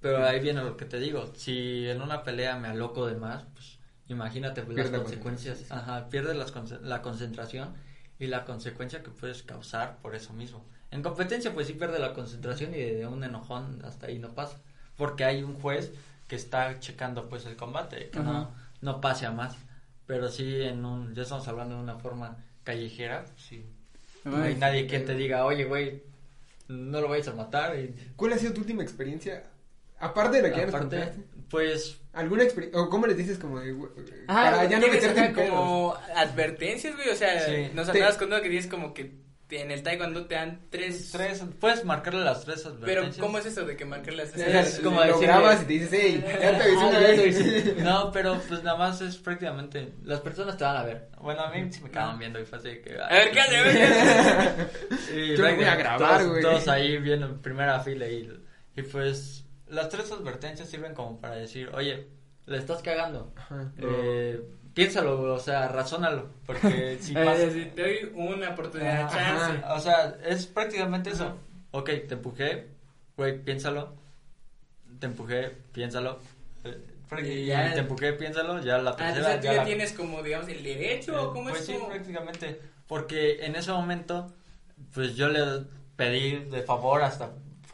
pero ahí viene lo que te digo, si en una pelea me aloco de más, pues imagínate pues, las consecuencias, ajá, pierdes las la concentración y la consecuencia que puedes causar por eso mismo. En competencia pues sí pierde la concentración y de un enojón hasta ahí no pasa, porque hay un juez que está checando pues el combate, que no, Ajá. no pase a más, pero sí en un, ya estamos hablando de una forma callejera, pues, sí. No hay nadie quien te diga, oye, güey, no lo vayas a matar. Y, ¿Cuál ha sido tu última experiencia? Aparte de la que ya nos aparte, contaste. pues, ¿Alguna experiencia? ¿O cómo le dices como de, Ah, para ya no meterte en pedos? como advertencias, güey, o sea, Sí. nos Te- hablabas contando que dices como que en el taekwondo te dan tres... tres, puedes marcarle las tres Pero, advertencias. ¿cómo es eso de que marcar las tres? sea, Es como lo decirle- grabas y te dices, hey, ya te una vez. No, pero pues nada más es prácticamente, las personas te van a ver. Bueno, a mí sí me acaban viendo y fue así que... A ver, ¿qué hace? Yo me voy a grabar, todos- güey. Todos ahí viendo en primera fila y, y pues las tres advertencias sirven como para decir, oye, le estás cagando. Ajá. Eh, piénsalo, o sea, razónalo, porque si Eh, pasa... si te doy una oportunidad, Ajá. chance. O sea, es prácticamente eso. Ok, te empujé, güey, piénsalo. Te empujé, piénsalo. Eh, Y ya- te empujé, piénsalo. Ya la Ah, tercera. entonces tú ya ya la- tienes como, digamos, el derecho, o cómo pues es sí, como... prácticamente. Porque en ese momento, pues yo le pedí de favor hasta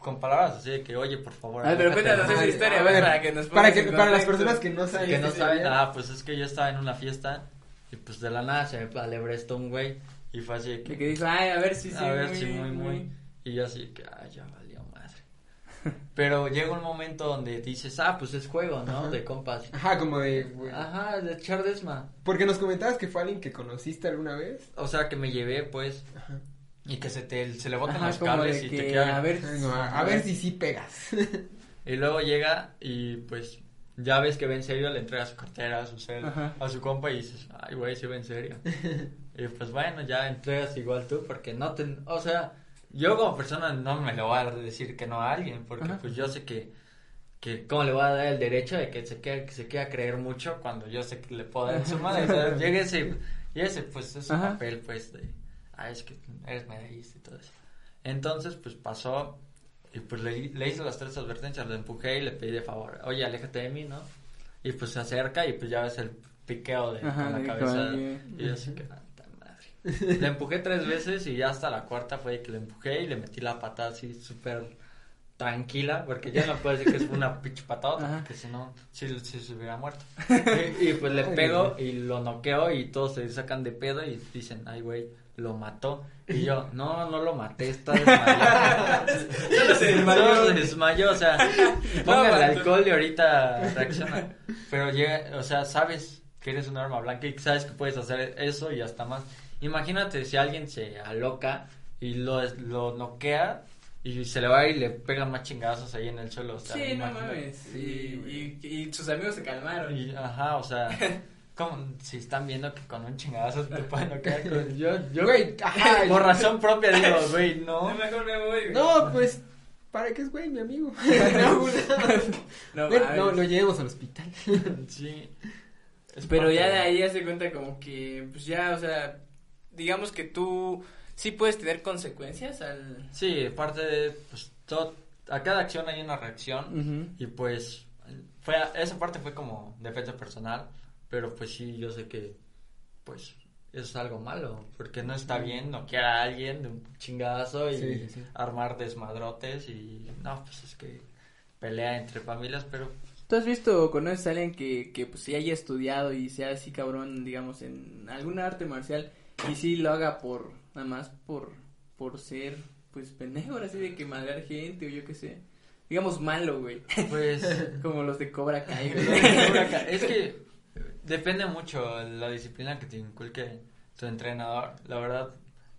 con palabras así de que, oye, por favor. Ah, pero cuéntanos de mí". esa historia, a ver, para que nos Para, que, para las personas que no saben que no saben nada, pues es que yo estaba en una fiesta y pues de la nada se me alebrestó un güey y fue así de que, De que dijo, ay, a ver si sí, a ver muy, si muy, muy. Y yo así que, ay, ya valió madre. Pero llega un momento donde dices, ah, pues es juego, ¿no? Ajá. De compas. Ajá, como de, güey. Ajá, de echar desma. Porque nos comentabas que fue alguien que conociste alguna vez. O sea, que me llevé, pues, Ajá. Y que se te, se le botan Ajá, los cables y que, te quedan. a ver, no, a, a ver si sí pegas. Y luego llega y pues ya ves que ve en serio, le entrega su cartera, a su cel, Ajá. a su compa y dices, ay, güey, sí ve en serio. y pues bueno, ya entregas igual tú porque no te... O sea, yo como persona no me le voy a decir que no a alguien porque Ajá. pues yo sé que... que cómo le voy a dar el derecho de que se quede, que se quiera creer mucho cuando yo sé que le puedo dar en su madre. O sea, llega ese, y ese pues es un papel pues de, ah, es que eres medallista y todo eso. Entonces pues pasó y pues le, le hice las tres advertencias, le empujé y le pedí de favor, oye, aléjate de mí, ¿no? Y pues se acerca y pues ya ves el piqueo de Ajá, con la cabeza. como que- Y yo así que, ah, madre. Le empujé tres veces y ya hasta la cuarta fue que le empujé y le metí la patada así súper tranquila, porque ya no puedo decir que es una pinche patada, Ajá. porque si no, sí, sí se hubiera muerto. Y, y, pues le pego y lo noqueo y todos se sacan de pedo y dicen, ay güey, lo mató. Y yo, no, no lo maté, está desmayado. Solo se desmayó. Solo se desmayó, o sea, póngale alcohol y ahorita reacciona. Pero llega, o sea, sabes que eres un arma blanca y sabes que puedes hacer eso y hasta más. Imagínate si alguien se aloca y lo, lo noquea y se le va y le pega más chingazos ahí en el suelo. O sea, Sí, no mames. Sí, y, y, y sus amigos se calmaron. Y, ajá, o sea, como si están viendo que con un chingazo te pueden noquear. con- Yo, yo, Güey, ajá. por razón propia digo, güey, No, no. mejor me voy, güey. No, pues, ¿para qué es güey, mi amigo? no, No, Ven, mames. no, lo llevemos al hospital. Sí. Es Pero ya de ahí ya se cuenta como que, pues ya, o sea, digamos que tú sí puedes tener consecuencias al... Sí, parte de, pues, todo, a cada acción hay una reacción. Y pues, fue, esa parte fue como defensa personal, pero pues sí, yo sé que, pues, es algo malo, porque no está bien noquear a alguien de un chingazo y Sí, sí, sí. armar desmadrotes y, no, pues es que pelea entre familias, pero ¿Tú has visto o conoces a alguien que, que pues sí haya estudiado y sea así cabrón, digamos, en alguna arte marcial y sí lo haga por, nada más por, por ser, pues pendejo, así de que madrear gente o yo qué sé. Digamos malo, güey. pues, Como los de Cobra Kai, güey. es que depende mucho la disciplina que te inculque tu entrenador. La verdad,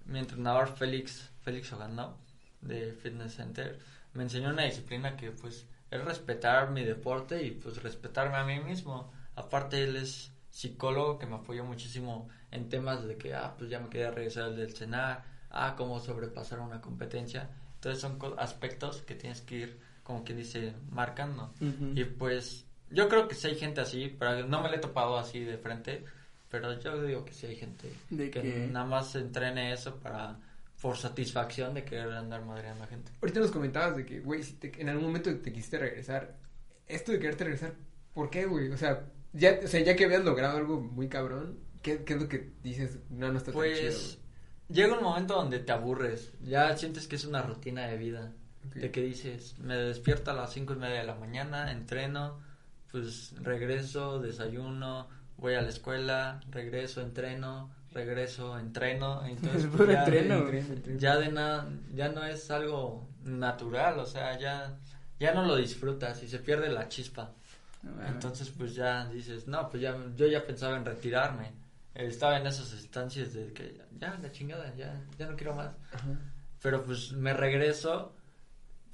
mi entrenador Félix, Félix Ogando de Fitness Center me enseñó una disciplina que pues es respetar mi deporte y pues respetarme a mí mismo. Aparte él es psicólogo que me apoyó muchísimo en temas de que, ah, pues ya me quería regresar del cenar, ah, cómo sobrepasar una competencia. Entonces son aspectos que tienes que ir, como quien dice, marcando. Y pues yo creo que sí hay gente así, pero no me la he topado así de frente, pero yo digo que sí hay gente De que nada más entrene eso para por satisfacción de querer andar madreando a gente. Ahorita nos comentabas de que, güey, si te- en algún momento te quisiste regresar, esto de quererte regresar, ¿por qué, güey? O sea, ya, o sea, ya que habías logrado algo muy cabrón, ¿qué, qué es lo que dices? No, no está tan chido, Pues llega un momento donde te aburres, ya sientes que es una rutina de vida, de que dices, me despierto a las cinco y media de la mañana, entreno, pues regreso, desayuno, voy a la escuela, regreso, entreno, regreso, entreno, entonces Es pues, ya- entreno, entreno. ya de nada, ya no es algo natural, o sea, ya, ya no lo disfrutas y se pierde la chispa. Mames. Entonces, pues ya dices, no, pues ya, yo ya pensaba en retirarme. Estaba en esas instancias de que ya, la chingada, ya, ya no quiero más. Ajá. Pero pues me regreso,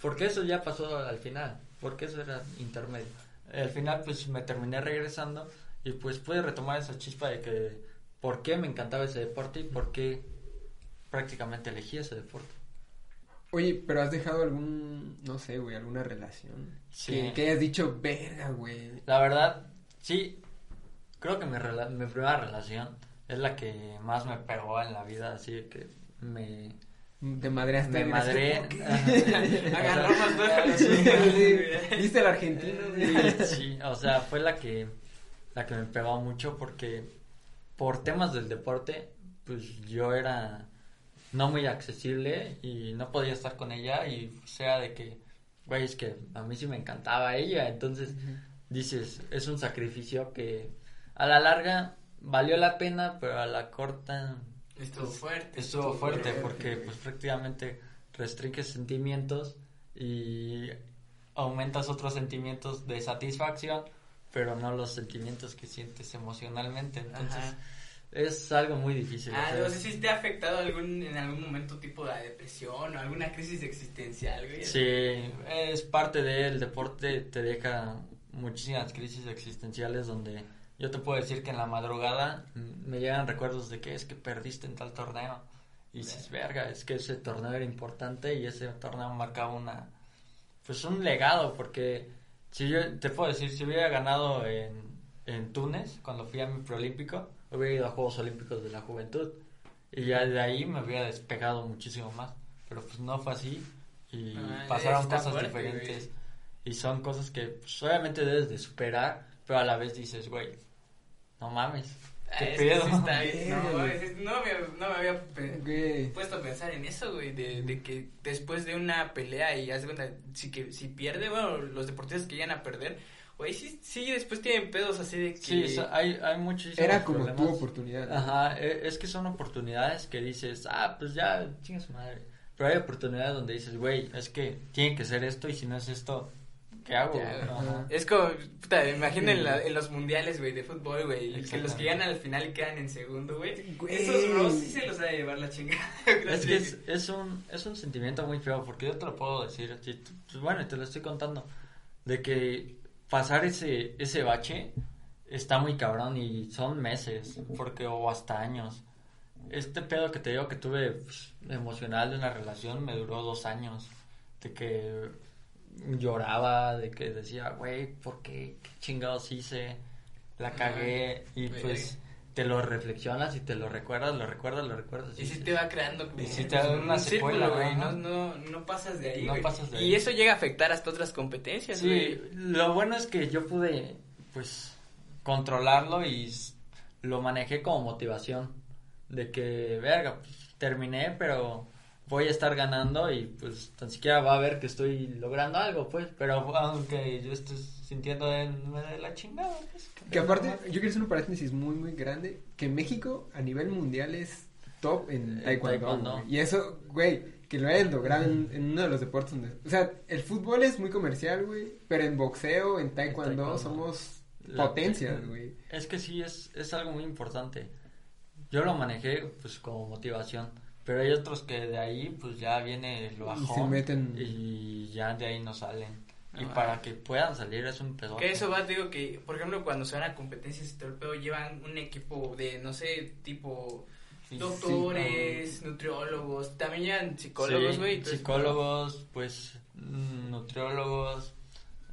porque eso ya pasó al final, porque eso era intermedio. Al final, pues me terminé regresando y pues pude retomar esa chispa de que por qué me encantaba ese deporte y por qué prácticamente elegí ese deporte. Oye, pero has dejado algún, no sé, güey, alguna relación. Sí. Que, que hayas dicho, verga, güey. La verdad, sí, creo que mi, mi primera relación es la que más me pegó en la vida, así que me, Te madreaste. me madré. Sí, ¿Viste el argentino, güey? Sí, o sea, fue la que, la que me pegó mucho porque por temas del deporte, pues yo era no muy accesible y no podía estar con ella y sea de que, güey, es que a mí sí me encantaba ella, entonces dices, es un sacrificio que a la larga valió la pena, pero a la corta Estuvo fuerte. estuvo fuerte porque pues prácticamente restringes sentimientos y aumentas otros sentimientos de satisfacción, pero no los sentimientos que sientes emocionalmente. Entonces Ajá. es algo muy difícil. Ah, no sé si te ha afectado algún, en algún momento tipo de depresión o alguna crisis existencial, güey. Sí, es parte del deporte, te deja muchísimas crisis existenciales donde yo te puedo decir que en la madrugada mm, me llegan recuerdos de que es que perdiste en tal torneo. Y dices, verga, es que ese torneo era importante y ese torneo marcaba una, pues un legado porque si yo te puedo decir, si hubiera ganado en, en Túnez cuando fui a mi preolímpico, hubiera ido a Juegos Olímpicos de la Juventud. Y ya de ahí me hubiera despegado muchísimo más, pero pues no fue así. Y Ah, pasaron cosas fuerte, diferentes. Y son cosas que pues, obviamente debes de superar, pero a la vez dices, güey, no mames, Ah, qué que pedo. sí está bien, Verga, no, no, me, no me había puesto a pensar en eso, güey, de, de que después de una pelea y haz cuenta, si, que, si pierde, bueno, los deportistas que llegan a perder, güey, sí, sí, después tienen pedos así de que... Sí, o sea, hay, hay muchísimos Era como problemas. tu oportunidad. ¿no? Ajá, e- es que son oportunidades que dices, ah, pues ya, chinga su madre. Pero hay oportunidades donde dices, güey, es que tiene que ser esto y si no es esto, ¿qué hago? Ya. Es como, puta, imagina Sí. en, la- en los mundiales, güey, de fútbol, güey, que los que llegan al final y quedan en segundo, güey. Esos bros sí se los va a llevar la chingada. Es que es, es un, es un sentimiento muy feo, porque yo te lo puedo decir, así, pues bueno, y te lo estoy contando, de que pasar ese, ese bache está muy cabrón y son meses, porque o hasta años. Este pedo que te digo que tuve pues, emocional de una relación me duró dos años, de que lloraba, de que decía, güey, ¿por qué? ¿Qué chingados hice? La cagué y pues te lo reflexionas y te lo recuerdas, lo recuerdas, lo recuerdas. Y sí dices, te va creando como Y sí te da una un secuela, güey, no, no, no pasas de ahí, No güey. pasas de Y ahí. eso llega a afectar hasta otras competencias, Sí, lo bueno es que yo pude, pues, controlarlo y lo manejé como motivación. De que, verga, pues, terminé, pero voy a estar ganando y, pues, tan siquiera va a ver que estoy logrando algo, pues. Pero aunque yo esté sintiendo de, de la chingada, pues. Que aparte, yo quiero hacer un paréntesis muy, muy grande. Que México a nivel mundial es top en En taekwondo. Y eso, güey, que lo hayas logrado en, en uno de los deportes donde... O sea, el fútbol es muy comercial, güey. Pero en boxeo, en taekwondo, taekwondo. somos La- potencias, güey. Es que sí, es, es algo muy importante. Yo lo manejé, pues, como motivación. Pero hay otros que de ahí, pues, ya viene el bajón. se meten- Y ya de ahí no salen. Y Ah. para que puedan salir es un pedo. Que eso va, digo que, por ejemplo, cuando se van a competencias y todo el pedo, llevan un equipo de, no sé, tipo Sí, doctores, nutriólogos, también llevan psicólogos, Sí, güey. entonces, psicólogos, pues, mm, nutriólogos,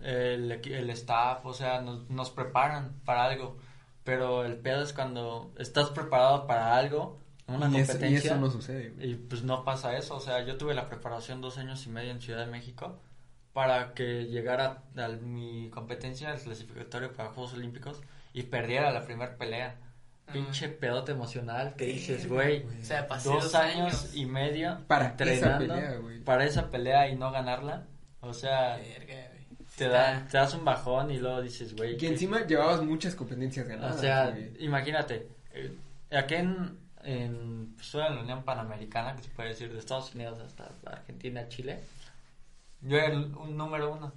el, equi- el staff, o sea, nos, nos preparan para algo. Pero el pedo es cuando estás preparado para algo, una y, eso, competencia. y eso no sucede, güey. Y pues no pasa eso, o sea, yo tuve la preparación dos años y medio en Ciudad de México para que llegara a mi competencia, el clasificatorio para Juegos Olímpicos, y perdiera la primera pelea. Ah. Pinche pedote emocional que dices, güey, O sea, pasé dos años y medio Para esa entrenando pelea, güey. para esa pelea y no ganarla. O sea, Verga, te, da, te das un bajón y luego dices, güey. Que ¿qué- encima llevabas muchas competencias ganadas, o sea, güey. imagínate, eh, aquí en, en, pues, en la Unión Panamericana, que se puede decir, de Estados Unidos hasta Argentina, Chile. Yo era el un número uno.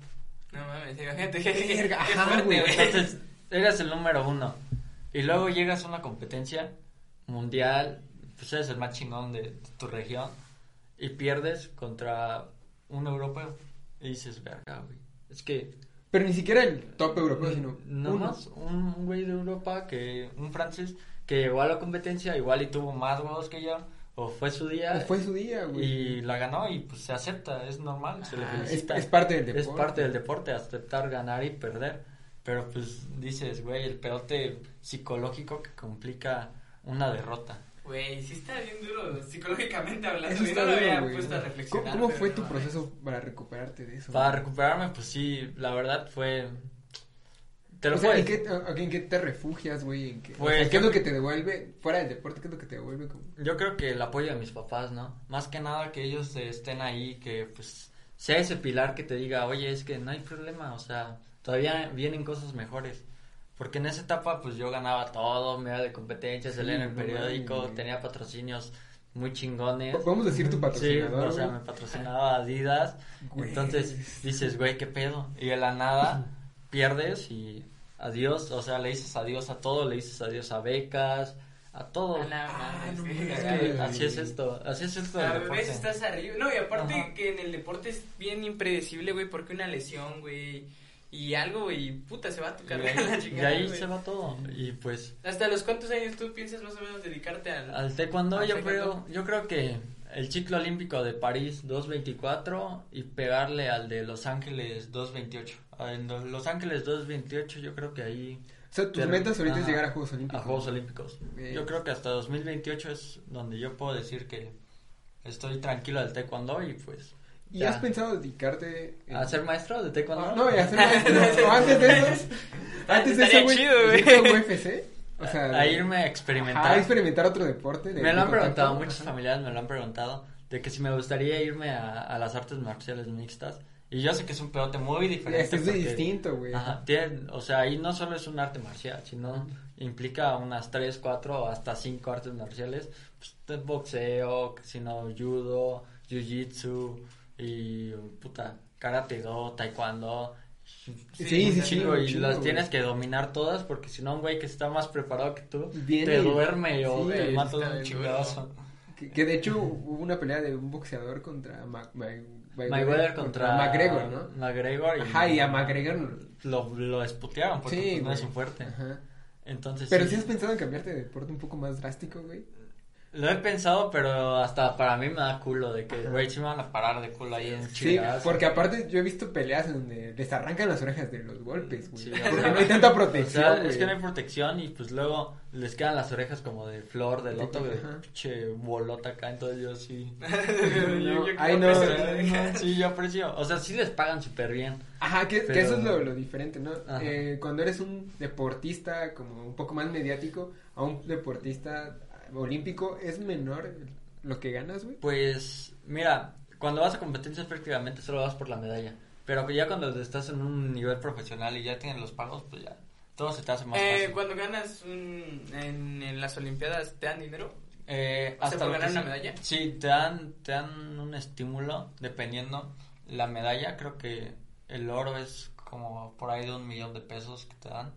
No mames, Verga, qué ajá, fuerte, güey. Entonces, eras el número uno. Y luego llegas a una competencia mundial, pues eres el más chingón de, de tu región, y pierdes contra un europeo. Y dices, verga, güey. Es que Pero ni siquiera el top europeo, sino no uno. más un güey de Europa que un francés que llegó a la competencia igual y tuvo más huevos que yo o fue su día Fue su día, güey. y la ganó y pues se acepta es normal se le Ah, es, felicita es parte del es deporte. parte del deporte aceptar ganar y perder pero pues dices güey el pedote psicológico que complica una derrota Güey, sí está bien duro psicológicamente hablando. Eso está no duro, había puesto a ¿Cómo, reflexionar. cómo pero fue no tu mames. proceso para recuperarte de eso? para güey? recuperarme pues sí la verdad fue te lo o sea, ¿en qué, ¿en qué te refugias, güey? ¿En qué, o Pues, sea, ¿Qué es lo que te devuelve? Fuera del deporte, ¿qué es lo que te devuelve? Como... Yo creo que el apoyo de mis papás, ¿no? Más que nada que ellos estén ahí, que pues sea ese pilar que te diga, oye, es que no hay problema, o sea, todavía vienen cosas mejores. Porque en esa etapa pues yo ganaba todo, me iba de competencias, Sí, salía en el periódico, tenía patrocinios muy chingones. Podemos decir tu Sí, patrocinador, o sea, me patrocinaba Adidas. Güey. Entonces dices, güey, ¿qué pedo? Y de la nada pierdes y adiós, o sea, le dices adiós a todo, le dices adiós a becas, a todo. Ah, no mames, Ya, que- Así es esto, así es esto A veces estás arriba. No, y aparte Ajá. que en el deporte es bien impredecible, güey, porque una lesión, güey, y algo, güey, puta, se va a tu Y carrera ahí, la y chingada, ahí güey. se va todo. Y pues ¿Hasta los cuántos años tú piensas más o menos dedicarte al...? al taekwondo al yo taekwondo? creo, yo creo que el ciclo olímpico de París 2.24 y pegarle al de Los Ángeles 2.28. En Los Ángeles 2.28 yo creo que ahí O sea, tus Pero- metas ahorita es llegar a Juegos Olímpicos. a Juegos Olímpicos. Bien. Yo creo que hasta 2028 es donde yo puedo decir que estoy tranquilo del taekwondo y pues ¿Y ya. has pensado dedicarte en- a ser maestro de taekwondo. Ah, no, y hacer maestro. o antes de eso. Antes de eso, güey. chido, güey. irte a UFC. O sea, a irme a experimentar. A experimentar otro deporte. de- Me lo han contacto. preguntado, muchos Ajá. familiares me lo han preguntado, de que si me gustaría irme a, a las artes marciales mixtas. Y yo sé que es un pedote muy diferente. Es que es muy porque- distinto, güey. Ajá, tiene- o sea, ahí no solo es un arte marcial, sino implica unas 3, 4 o hasta 5 artes marciales. Pues, boxeo, que si no, judo, jiu-jitsu y puta, karate do, taekwondo. Sí, Sí, sí, un. Chingo, un y chingo, las güey. tienes que dominar todas porque si no un güey que está más preparado que tú Viene te y- duerme o sí, te mata de un chingazo. Que, que de hecho hubo una pelea de un boxeador contra Ma- Ma- Mayweather contra McGregor, ¿no? McGregor y, Ajá, y a McGregor. lo, lo esputearon porque Sí, pues, no es su fuerte. Ajá. Entonces Pero sí. si has pensado en cambiarte de deporte un poco más drástico, güey. Lo he pensado, pero hasta para mí me da culo de que, güey, sí me van a parar de culo ahí en Sí, chingadas. porque aparte yo he visto peleas en donde les arrancan las orejas de los golpes, güey. Sí, porque sea, no hay tanta O protección, sea, güey. es que no hay protección y pues luego les quedan las orejas como de flor, de loto, de Ajá. pinche bolota acá, entonces yo sí. Yo ay, creo no. Sí, yo aprecio. O sea, sí les pagan súper bien. Ajá, que, que Pero- eso es lo, lo diferente, ¿no? Ajá. Eh, cuando eres un deportista como un poco más mediático a un deportista olímpico, ¿es menor lo que ganas, güey? Pues, mira, cuando vas a competencias prácticamente solo vas por la medalla. Pero que ya cuando estás en un nivel profesional y ya tienen los pagos, pues ya todo se te hace más Eh, fácil. cuando ganas un, en, en las Olimpiadas, ¿te dan dinero? Eh, O sea, por lo ganar que una sí- medalla. Sí, te dan, te dan un estímulo dependiendo la medalla. Creo que el oro es como por ahí de un millón de pesos que te dan.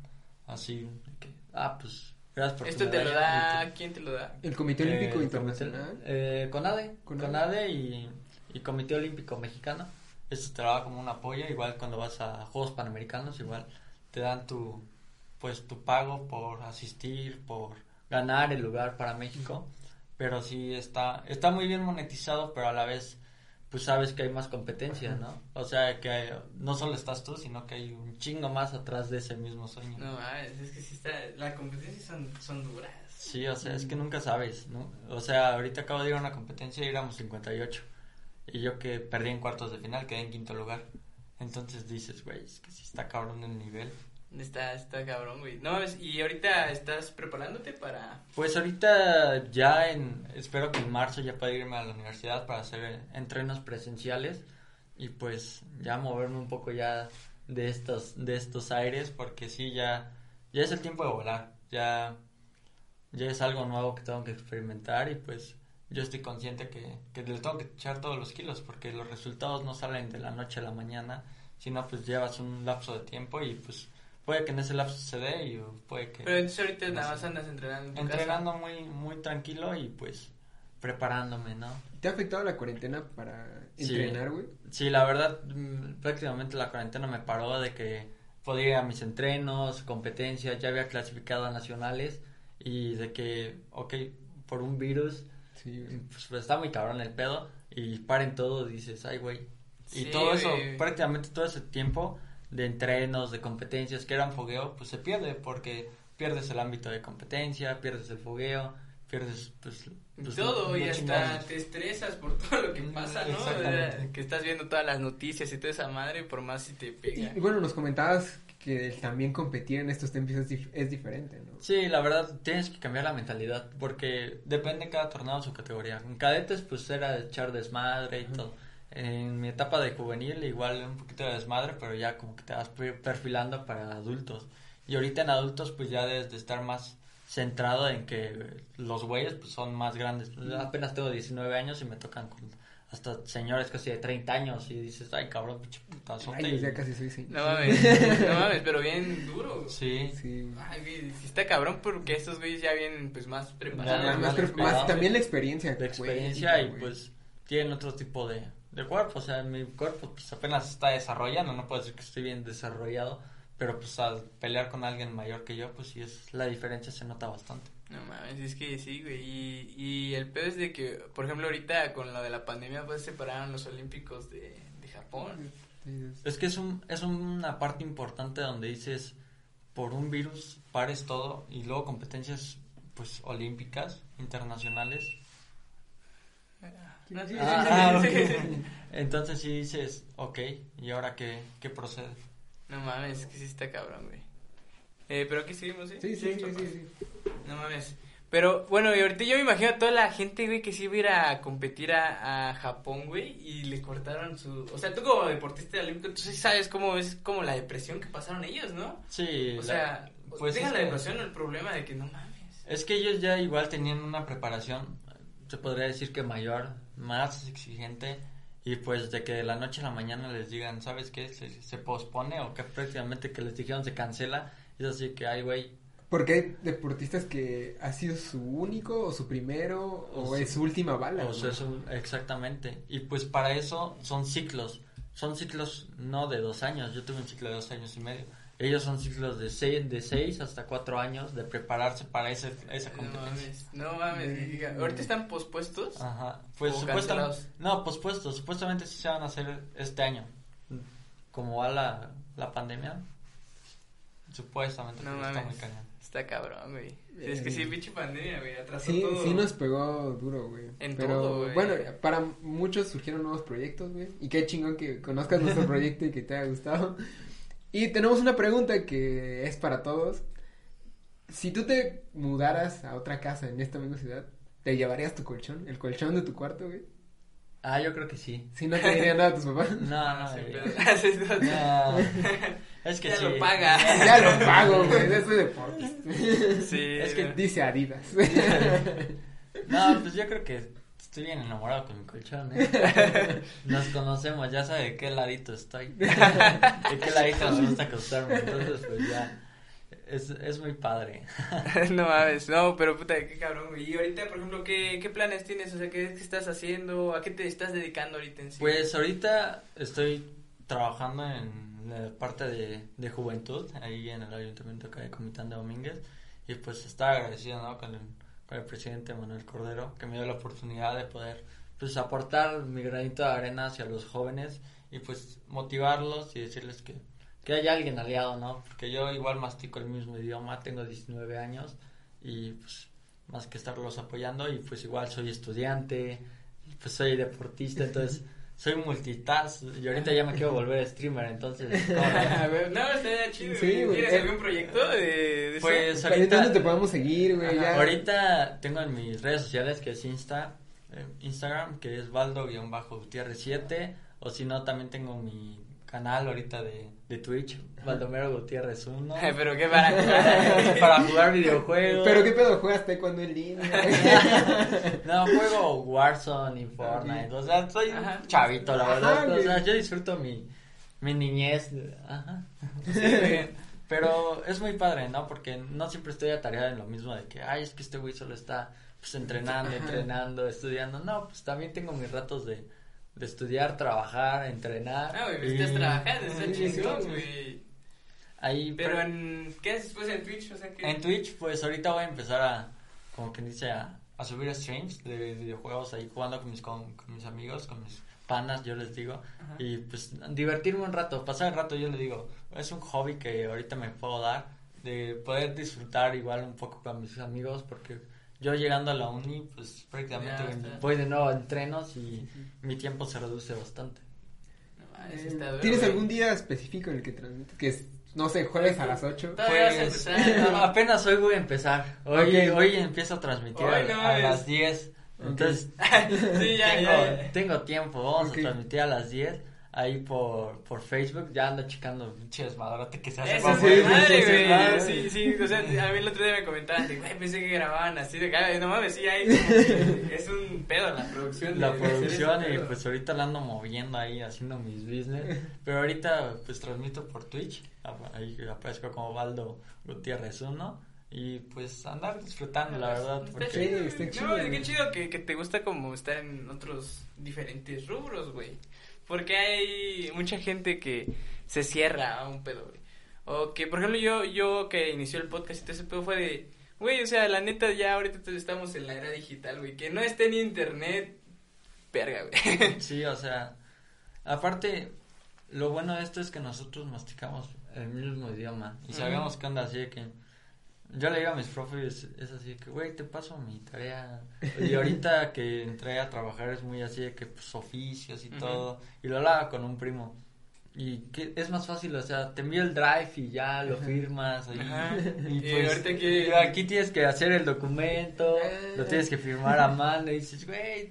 Así que, ah, pues, gracias por tu ¿Esto te lo da? ¿Quién te lo da? El Comité Eh, Olímpico Internacional. eh, CONADE, CONADE. CONADE y, y Comité Olímpico Mexicano. Esto te lo da como un apoyo, igual cuando vas a Juegos Panamericanos, igual te dan tu, pues tu pago por asistir, por ganar el lugar para México. Pero sí está, está muy bien monetizado, pero a la vez, pues sabes que hay más competencia, ¿no? O sea, que hay- no solo estás tú, sino que hay un chingo más atrás de ese mismo sueño. No, es que sí está, las competencias son, son duras. Sí, o sea, es que nunca sabes, ¿no? O sea, ahorita acabo de ir a una competencia y éramos 58. Y yo que perdí en cuartos de final, quedé en quinto lugar. Entonces dices, güey, es que sí está cabrón el nivel. Está, está cabrón, güey. No y ahorita estás preparándote para... Pues ahorita ya en, espero que en marzo ya pueda irme a la universidad para hacer entrenos presenciales y pues ya moverme un poco ya de estos, de estos aires porque sí, ya, ya es el tiempo de volar, ya, ya es algo nuevo que tengo que experimentar y pues yo estoy consciente que, que le tengo que echar todos los kilos porque los resultados no salen de la noche a la mañana, sino pues llevas un lapso de tiempo y pues puede que en ese lapso se dé y puede que... Pero entonces ahorita nada más andas entrenando en tu Entrenando muy, muy tranquilo y pues preparándome, ¿no? ¿Te ha afectado la cuarentena para Sí. entrenar, güey? Sí, la verdad, mm, prácticamente la cuarentena me paró de que podía ir a mis entrenos, competencias, ya había clasificado a nacionales y de que, ok, por un virus, Sí, güey. pues está muy cabrón el pedo y paren todo, dices, ay, güey. Y Sí, todo eso, güey. prácticamente todo ese tiempo de entrenos, de competencias que eran fogueo, pues se pierde porque pierdes el ámbito de competencia, pierdes el fogueo, pierdes pues, pues, todo y hasta te estresas por todo lo que pasa, ¿no? exactamente. Que estás viendo todas las noticias y toda esa madre, por más si te pega. y bueno, nos comentabas que también competir en estos tiempos es, dif- es diferente, ¿no? Sí, la verdad, tienes que cambiar la mentalidad porque depende cada torneo de su categoría. En cadetes, pues era echar desmadre y todo. En mi etapa de juvenil, igual un poquito de desmadre, pero ya como que te vas pe- perfilando para adultos. Y ahorita en adultos, pues ya debes de estar más centrado en que los güeyes pues son más grandes. Apenas tengo 19 años y me tocan con hasta señores casi de 30 años y dices, ay cabrón, pinche putazote. Ay, ya casi soy señor. No mames, no mames, pero bien duro. Sí, Sí, güey. Ay, güey, está cabrón porque estos güeyes ya vienen pues más preparados. Ya, más más, más también la experiencia. güey, experiencia y güey. pues tienen otro tipo de, de cuerpo, o sea, mi cuerpo pues apenas está desarrollando, no puedo decir que estoy bien desarrollado, pero pues al pelear con alguien mayor que yo, pues sí es, la diferencia se nota bastante. No mames, es que sí, güey. Y, y el pedo es de que, por ejemplo, ahorita con lo de la pandemia, pues separaron los Olímpicos de, de Japón. Es que es, un, es una parte importante donde dices, por un virus pares todo y luego competencias pues olímpicas, internacionales. No, sí, sí, Ah, sí, ah, sí, ok. sí. Entonces sí dices, ok, ¿y ahora qué, qué procede? No mames, es que sí está cabrón, güey. Eh, pero aquí seguimos, ¿sí? Sí, sí, sí, papá. sí, sí. No mames. Pero bueno, y ahorita yo me imagino a toda la gente, güey, que sí iba a ir a competir a, a Japón, güey, y le cortaron su... O sea, tú como deportista olímpico, tú sí sabes cómo es como la depresión que pasaron ellos, ¿no? Sí. O la- sea, pues deja la que- depresión el problema de que no mames. Es que ellos ya igual tenían una preparación, se podría decir que mayor, más exigente, y pues de que de la noche a la mañana les digan, ¿sabes qué? Se, se pospone o que prácticamente que les dijeron se cancela, es así que, ay, güey, Porque hay deportistas que ha sido su único o su primero o, O es su última bala. o sea, exactamente. Y pues para eso son ciclos, son ciclos no de dos años, yo tuve un ciclo de dos años y medio. Ellos son ciclos de seis, de seis hasta cuatro años de prepararse para ese, esa No competencia. mames, no mames. diga, Ahorita están pospuestos. Ajá, pues ¿O supuestamente, no, pospuestos, supuestamente sí se van a hacer este año. Como va la, la pandemia, supuestamente No pero está mames. muy cañón. Está cabrón, güey. Es que sí, pinche pandemia, güey, atrasó Sí, todo. sí nos pegó duro, güey. En Pero todo, güey. bueno, para muchos surgieron nuevos proyectos, güey. Y qué chingón que conozcas nuestro proyecto y que te haya gustado. Y tenemos una pregunta que es para todos. Si tú te mudaras a otra casa en esta misma ciudad, ¿te llevarías tu colchón? ¿El colchón de tu cuarto, güey? Ah, yo creo que sí. Si no te dirían nada tus papás. No, no, Sí, pero- sí, no. Es que Ya sí. lo paga. ya lo pago, güey. Eso es deportista. Sí, Es que no. Dice Adidas. No, pues yo creo que estoy bien enamorado con mi colchón, ¿eh? Nos conocemos, ya sabe de qué ladito estoy. De qué ladito me gusta acostarme. Entonces, pues ya. Es, es muy padre. no mames, no, pero puta, qué cabrón. Y ahorita, por ejemplo, ¿qué, qué planes tienes? O sea, ¿qué, qué estás haciendo? ¿A qué te estás dedicando ahorita en sí? Pues ahorita estoy trabajando en la parte de, de juventud, ahí en el ayuntamiento acá de Comitán de Domínguez, y pues está agradecido, ¿no? Con el, con el presidente Manuel Cordero, que me dio la oportunidad de poder, pues, aportar mi granito de arena hacia los jóvenes y, pues, motivarlos y decirles que, que hay alguien aliado, ¿no? Porque yo igual mastico el mismo idioma, tengo 19 años y, pues, más que estarlos apoyando y, pues, igual soy estudiante, pues, soy deportista, entonces soy multitask y ahorita ya me quiero volver streamer, entonces ¿cómo no? A ver, no, estaría chido. Sí, güey. güey. ¿Tienes Eh, algún proyecto de, de? Pues ¿Para ahorita, dónde te podemos seguir, güey? Ya. ahorita tengo en mis redes sociales que es Insta, eh, Instagram, que es Baldo-Gutiérrez 7, o si no también tengo mi canal ahorita de, de Twitch, Baldomero Gutiérrez 1, Ay, pero qué para. para jugar videojuegos. Pero qué pedo juegas cuando en línea. No, juego Warzone y Fortnite. O sea, soy un Ajá. chavito, la verdad. o sea, yo disfruto mi, mi niñez. Ajá. Sí. Pero es muy padre, ¿no? Porque no siempre estoy atareado en lo mismo de que, ay, es que este güey solo está pues entrenando, entrenando, estudiando. No, pues también tengo mis ratos de, de estudiar, trabajar, entrenar. Ah, güey, pues y- estás trabajando, está chingón, güey. Ahí, Pero en. ¿Qué haces después en Twitch? O sea, que. En Twitch, pues ahorita voy a empezar a, como quien dice, a, a subir streams de videojuegos ahí jugando con mis, con, con mis amigos, con mis panas, yo les digo. Ajá. Y pues divertirme un rato, pasar el rato, yo les digo, es un hobby que ahorita me puedo dar, de poder disfrutar igual un poco con mis amigos, porque yo llegando a la uni, pues prácticamente Ya, está. voy de nuevo a entrenos y mi tiempo se reduce bastante. No mames, está duro, ¿Tienes algún día específico en el que transmites? Que es, no sé, jueves a las 8. Todavía vas a Pues empezar, ¿no? apenas hoy voy a empezar. Hoy, hoy empiezo a transmitir Hoy a, no a mames. las 10. Entonces, sí, ya, tengo, ya, ya. tengo tiempo. Vamos a transmitir a las 10 ahí por, por Facebook. Ya ando checando pinche desmadrote que se hace. Eso es sí, madre, sí, sí, güey. sí. O sea, a mí el otro día me comentaban de, güey, pensé que grababan así de cara. No mames, sí, que Es un pedo la producción. La producción y pues ahorita la ando moviendo ahí haciendo mis business. Pero ahorita pues transmito por Twitch. Ahí aparezco como Baldo Gutiérrez 1. Y pues andar disfrutando, la verdad. Está Porque chido. está chido, No, güey. qué chido que, que te gusta como estar en otros diferentes rubros, güey. Porque hay mucha gente que se cierra a un pedo, güey. O que, por ejemplo, yo, yo que inició el podcast y todo ese pedo fue de, güey, o sea, la neta ya ahorita estamos en la era digital, güey. Que no esté ni internet, verga, güey. Sí, o sea, aparte, lo bueno de esto es que nosotros masticamos el mismo idioma y sabemos qué onda, así de que yo le digo a mis profes, es así de que, güey, te paso mi tarea. Y ahorita que entré a trabajar es muy así de que, pues, oficios y todo, y lo hablaba con un primo. y que es más fácil, o sea, te envío el drive y ya lo firmas. Y, Ajá. y Y pues ahorita que- aquí tienes que hacer el documento, lo Ah. tienes que firmar a mano y dices, güey,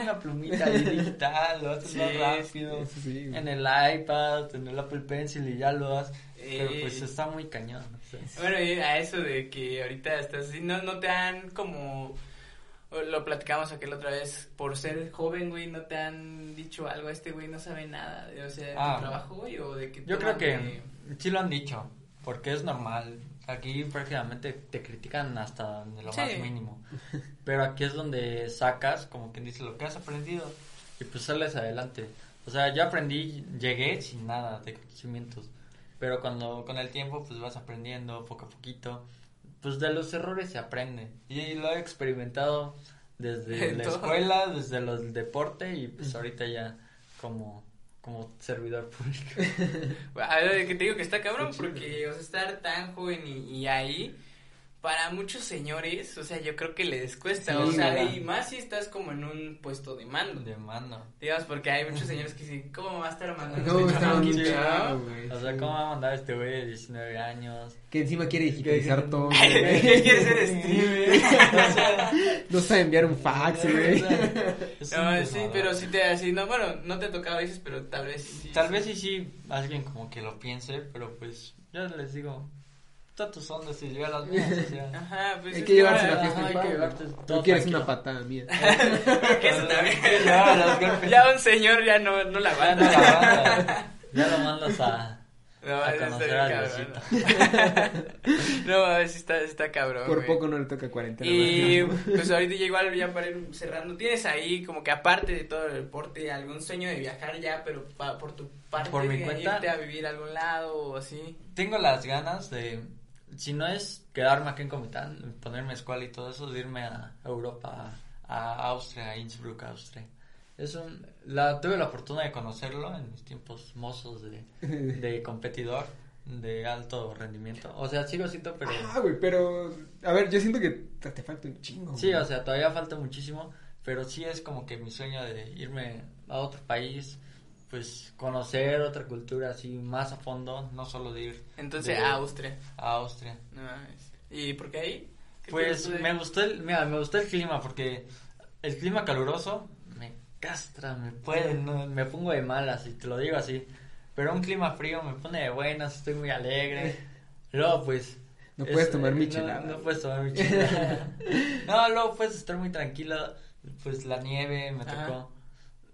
una plumita ahí digital, lo haces Sí, más rápido. Sí. En el iPad, en el Apple Pencil y ya lo haces. Pero Eh. pues está muy cañón. o sea. Bueno, y a eso de que ahorita estás así, no, no te han como, lo platicamos aquel otra vez, por ser joven, güey, no te han dicho algo, este güey no sabe nada, de, o sea, de Ah. tu trabajo, güey, o de que... Yo creo que sí lo han dicho, porque es normal. Aquí prácticamente te critican hasta de lo Sí. más mínimo. Pero aquí es donde sacas, como quien dice, lo que has aprendido y pues sales adelante. O sea, yo aprendí, llegué sin nada de conocimientos. Pero cuando con el tiempo pues vas aprendiendo poco a poquito, pues de los errores se aprende. Y lo he experimentado desde la escuela, desde los deporte y pues ahorita ya como como servidor público. A ver, que te digo que está cabrón, porque, o sea, estar tan joven y, y ahí, para muchos señores, o sea, yo creo que les cuesta, Sí, o sea, y más si estás como en un puesto de mando. De mano. Digamos, porque hay muchos señores que dicen, ¿cómo va a estar mandando No, este chamaquito. O sea, sí. ¿cómo va a mandar este güey de 19 años? Que encima quiere digitalizar todo. ¿Qué güey. quiere ser streamer? O sea, No sabe enviar un fax, güey. No, sí, pero sí te así, no, bueno, no te tocaba veces, pero tal vez sí. Tal vez sí, sí, alguien como que lo piense, pero pues yo les digo, todas tus ondas y yo a las mías, o sea. Ajá, pues Hay que llevarse la Ajá, fiesta hay que llevarte todo quieres tranquilo. una patada mía. que eso también. Ya, un señor ya no, no la Ya mandas, ya lo mandas a, No, a conocer cabrón. no, a ver si está, está cabrón. Por güey. poco no le toca cuarentena. Y pues ahorita ya igual ya para ir cerrando, tienes ahí como que aparte de todo el deporte algún sueño de viajar ya, pero pa- por tu parte Por mi de cuenta. irte a vivir a algún lado o así. Tengo las ganas de, si no es quedarme aquí en Comitán, ponerme escuela y todo eso, irme a Europa, a, Austria, a Innsbruck, Austria. Es un, la, tuve la oportunidad de conocerlo en mis tiempos mozos de, de competidor de alto rendimiento. O sea, sigo siendo, pero... Ah, güey, pero. A ver, yo siento que te, te falta un chingo. Sí, güey. o sea, todavía falta muchísimo, pero sí es como que mi sueño de irme a otro país, pues conocer otra cultura así más a fondo, no solo de ir Entonces de- a Austria. a Austria. No. ¿Y por qué ahí? ¿Qué te Pues me gustó el, mira, me gustó el clima porque el clima caluroso me castra, me puede, no, me pongo de malas y te lo digo así. Pero un clima frío me pone de buenas, estoy muy alegre. Luego pues No puedes tomar no- michelada. No, puedes tomar michelada. no, luego puedes estar muy tranquilo, pues la nieve me Ajá. tocó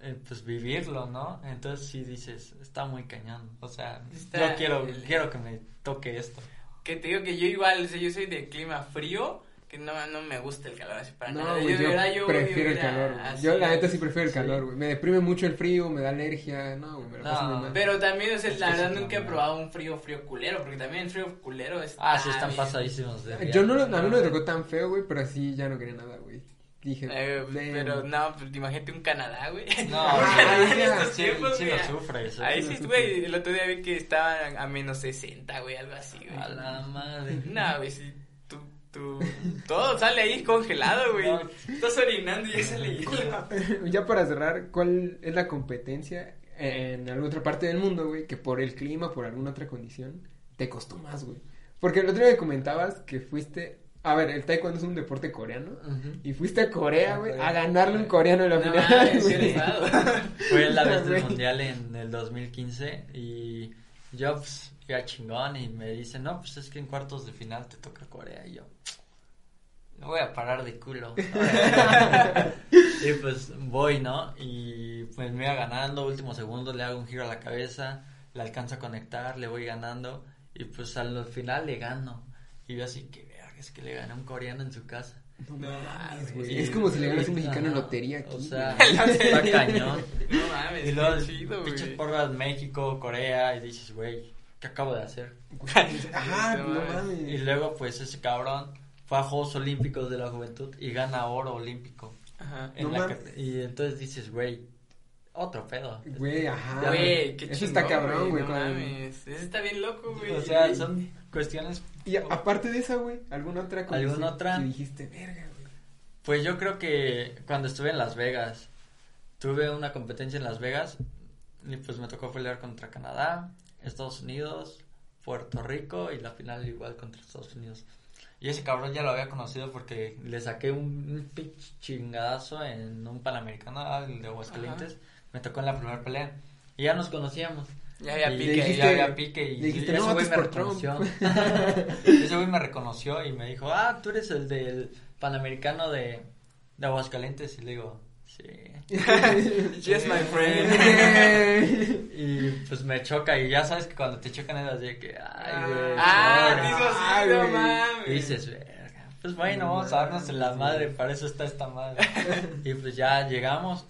eh, pues vivirlo, ¿no? Entonces sí dices, está muy cañón. O sea, Está yo quiero el- quiero que me toque esto. Que te digo que yo igual, o sea, yo soy de clima frío, que no, no me gusta el calor así para No, nada. de yo, verdad, yo prefiero el calor. así Yo, la neta, sí prefiero el sí. calor, güey. Me deprime mucho el frío, me da alergia. No, güey, me la paso No, muy mal. Pero también, o sea, Es la que verdad nunca he probado un frío, frío culero, porque también el frío culero está... Ah, sí, están bien- pasadísimos de Yo no, a mí no me tocó tan feo, güey, pero así ya no quería nada, güey. Dije, Eh, pero no, pues imagínate un Canadá, güey. No, sufres. ¿eh? Ahí sí, güey, el otro día vi que estaban a menos 60, güey, algo así, güey. A la madre. No, güey, sí, tú, tú, todo sale ahí congelado, güey. No. Estás orinando y ya sale hielo. ya para cerrar, ¿cuál es la competencia en alguna otra parte del mundo, güey, que por el clima, por alguna otra condición, te costó más, güey? Porque el otro día me comentabas que fuiste, a ver, el taekwondo es un deporte coreano, y fuiste a Corea, güey, a ganarle un coreano en la No final, güey. Fue la vez del mundial en el 2015 y yo pues fui a chingón y me dicen, no, pues es que en cuartos de final te toca Corea y yo, no voy a parar de culo. y pues voy, ¿no? Y pues me iba ganando, último segundo le hago un giro a la cabeza, le alcanzo a conectar, le voy ganando y pues al final le gano. Y yo así que, es que le gané a un coreano en su casa. No No mames, güey. Sí, Es como si le ganas a un mexicano en lotería aquí. O sea, está cañón. No mames, Y luego, qué chido, pinches porras México, Corea, y dices, güey, ¿qué acabo de hacer? Ajá, No mames. mames. Y luego, pues, ese cabrón fue a Juegos Olímpicos de la Juventud y gana oro olímpico. Ajá. En No la y entonces dices, güey, otro pedo. Güey, ajá. Güey, qué Eso chingón, está cabrón, güey. No mames, eso está bien loco, güey. O sea, son cuestiones... Y a- aparte de esa, güey, ¿alguna otra cosa? ¿Alguna otra? Que dijiste, verga, güey. Pues yo creo que cuando estuve en Las Vegas, tuve una competencia en Las Vegas, Y pues me tocó pelear contra Canadá, Estados Unidos, Puerto Rico y la final igual contra Estados Unidos. Y ese cabrón ya lo había conocido porque le saqué un, un pinche chingadazo en un panamericano, el de Aguascalientes. Me tocó en la primera pelea. Y ya nos conocíamos. Ya había pique. dijiste- ya había pique y dijiste, ese "No, güey me por Trump". reconoció. ese güey me reconoció y me dijo, ah, tú eres el del Panamericano de, de Aguascalientes. Y le digo, sí. Yes, my friend. Y pues me choca y ya sabes que cuando te chocan es así de que, ay, güey. Ah, sorry". te hizo así, Ay, no mames. Y dices, verga. Pues bueno, vamos a darnos en la madre, para eso está esta madre. y pues ya llegamos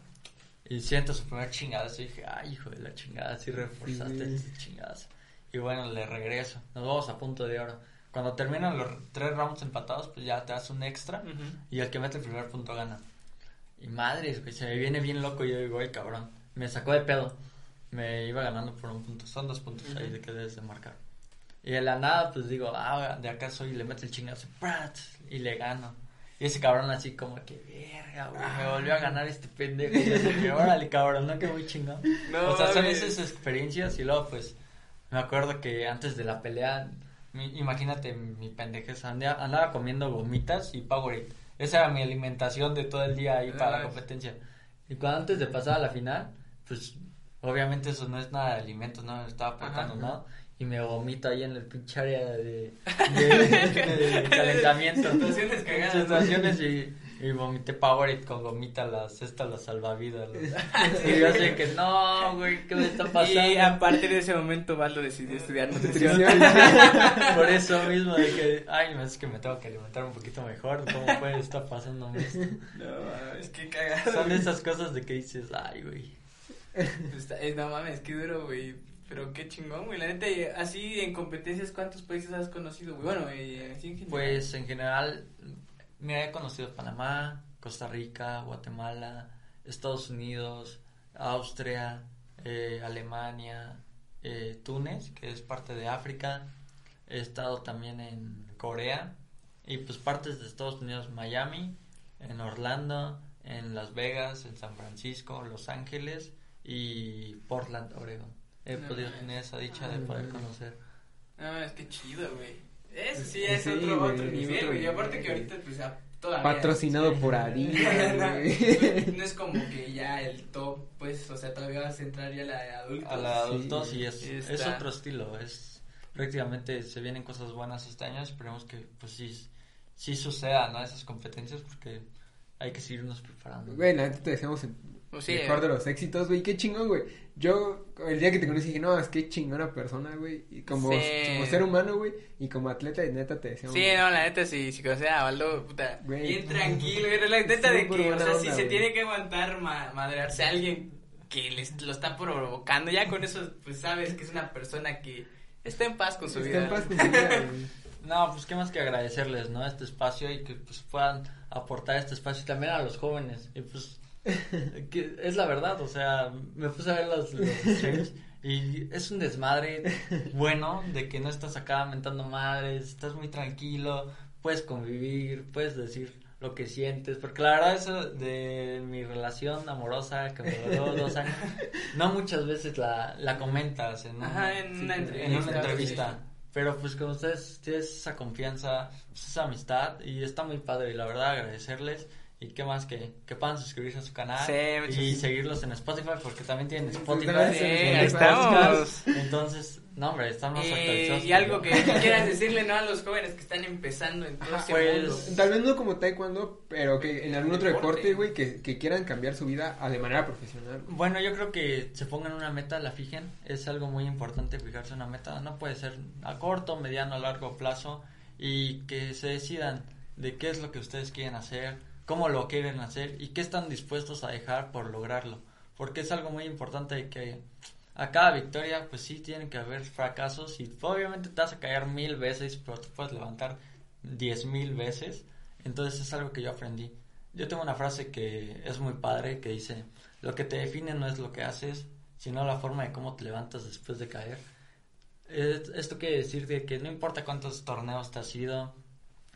y siento su primer chingadazo y dije, ay, hijo de la chingada, sí reforzaste Sí. este chingadazo. Y bueno, le regreso. Nos vamos a punto de oro. Cuando terminan los tres rounds empatados, pues ya te das un extra y el que mete el primer punto gana. Y madres, güey, se me viene bien loco y yo digo, ay, cabrón. Me sacó de pedo. Me iba ganando por un punto. Son dos puntos ahí de que debes de marcar. Y de la nada, pues digo, ah, de acá soy, y le meto el chingazo, ¡prat! y le gano. Y ese cabrón así como que, verga, güey, me volvió a ganar este pendejo. Y así, que, órale, cabrón, no que muy chingón. No o sea, son esas experiencias y luego, pues, me acuerdo que antes de la pelea, mi- imagínate mi pendejez, andaba, andaba comiendo gomitas y Powerade. Esa era mi alimentación de todo el día ahí para la competencia. Y cuando antes de pasar a la final, pues, obviamente eso no es nada de alimentos, ¿no? Me estaba aportando, Ajá. ¿no? Y me vomito ahí en el pinche área de, de, de calentamiento. Situaciones cagadas. Situaciones y, y vomité Powerade con gomita, las, estas, las salvavidas. las- y yo sé que no, güey, ¿qué me está pasando? Y a partir de ese momento Valdo decidió estudiar nutrición. Por eso mismo de que, ay, no, es que me tengo que alimentar un poquito mejor, ¿cómo puede estar pasando esto? No mames, qué cagado. Son esas cosas de que dices, ay, güey. Está- eh, no mames, qué duro, güey. Pero qué chingón, güey. La neta, así en competencias, ¿cuántos países has conocido, güey? Bueno. Pues en general, me he conocido Panamá, Costa Rica, Guatemala, Estados Unidos, Austria, eh, Alemania, eh, Túnez, que es parte de África. He estado también en Corea y pues partes de Estados Unidos, Miami, en Orlando, en Las Vegas, en San Francisco, Los Ángeles y Portland, Oregon. He No podido tener esa dicha de poder conocer. No mames, qué chido, güey. Eso sí es Sí, otro, güey, otro es nivel, güey. Y aparte que ahorita, pues, a todavía. Patrocinado sí. por Adidas, güey. No es como que ya el top, pues, o sea, todavía vas a entrar ya a la de adultos. a la adultos Sí, y es, es otro estilo, es prácticamente se vienen cosas buenas este año, esperemos que pues sí, sí suceda, ¿no? Esas competencias porque hay que seguirnos preparando. Güey, la neta te deseamos el Pues sí, mejor eh. de los éxitos, güey. Qué chingón, güey. Yo, el día que te conocí, dije, no, es que chingona persona, güey. Y como, Sí. como ser humano, güey. Y como atleta, neta, te deseamos. Sí, no, la neta, si, si conoces a Valdo, puta, Güey. bien tranquilo, güey, la neta de que, o sea, si se tiene que aguantar ma- madrearse a alguien que les, lo está provocando, ya con eso, pues sabes que es una persona que está en paz con su Está vida. en paz con su vida, güey. No, pues qué más que agradecerles, ¿no? Este espacio y que pues puedan aportar este espacio y también a los jóvenes. Y pues que es la verdad, o sea, me puse a ver los, los streams y es un desmadre bueno de que no estás acá mentando madres, estás muy tranquilo, puedes convivir, puedes decir lo que sientes, porque la verdad eso de mi relación amorosa que me duró dos años, no muchas veces la, la comentas en, una en entrevista, una entrevista. sí. Pero pues con ustedes tienes esa confianza, pues, esa amistad y está muy padre y la verdad agradecerles y qué más que, que puedan suscribirse a su canal Sí, y seguirlos en Spotify porque también tienen Spotify. Sí, estamos. Entonces, no hombre, están más actualizados. Y algo que, quieras decirle, ¿no? A los jóvenes que están empezando en todo este pues, mundo. Tal vez no como taekwondo, pero que en algún otro Deporte. güey, que, que quieran cambiar su vida a de manera profesional. Bueno, yo creo que se pongan una meta, la fijen. Es algo muy importante fijarse una meta. No puede ser a corto, mediano, largo plazo. Y que se decidan de qué es lo que ustedes quieren hacer, cómo lo quieren hacer y qué están dispuestos a dejar por lograrlo. Porque es algo muy importante que a cada victoria, pues sí, tienen que haber fracasos. Y obviamente te vas a caer mil veces, pero te puedes levantar diez mil veces. Entonces es algo que yo aprendí. Yo tengo una frase que es muy padre que dice, lo que te define no es lo que haces, sino la forma de cómo te levantas después de caer. Es- Esto quiere decir de que no importa cuántos torneos te has ido,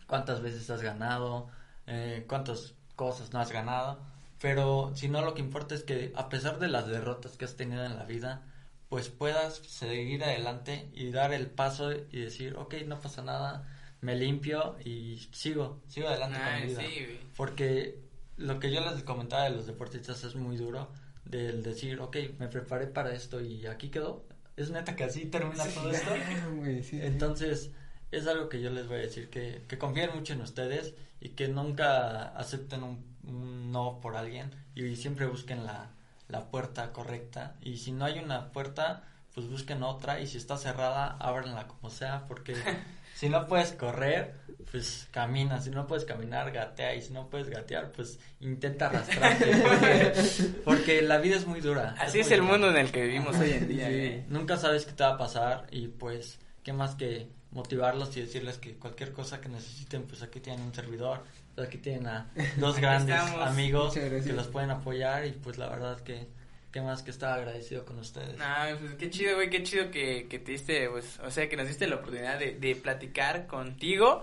cuántas veces has ganado, eh, cuántas cosas no has ganado, Pero si no, lo que importa es que a pesar de las derrotas que has tenido en la vida, pues puedas seguir adelante y dar el paso y decir, ok, no pasa nada, me limpio y sigo, sigo adelante con Ay, mi vida. sí. Porque lo que yo les comentaba de los deportistas es muy duro, del decir, ok, me preparé para esto y aquí quedó. Es neta que así termina todo esto. Sí, sí. Entonces, es algo que yo les voy a decir, que, que confíen mucho en ustedes y que nunca acepten un, un no por alguien y siempre busquen la, la puerta correcta. Y si no hay una puerta, pues busquen otra y si está cerrada, ábranla como sea, porque si no puedes correr, pues camina, si no puedes caminar, gatea y si no puedes gatear, pues intenta arrastrarte, porque, porque la vida es muy dura. Así es el dura. mundo en el que vivimos hoy en día, Sí. ¿eh? Nunca sabes qué te va a pasar y pues qué más que motivarlos y decirles que cualquier cosa que necesiten, pues aquí tienen un servidor, pues aquí tienen a dos grandes estamos. amigos que los pueden apoyar y pues la verdad que qué más que estar agradecido con ustedes. Ah, pues qué chido, güey, qué chido que, que te diste, pues, o sea, que nos diste la oportunidad de, de platicar contigo.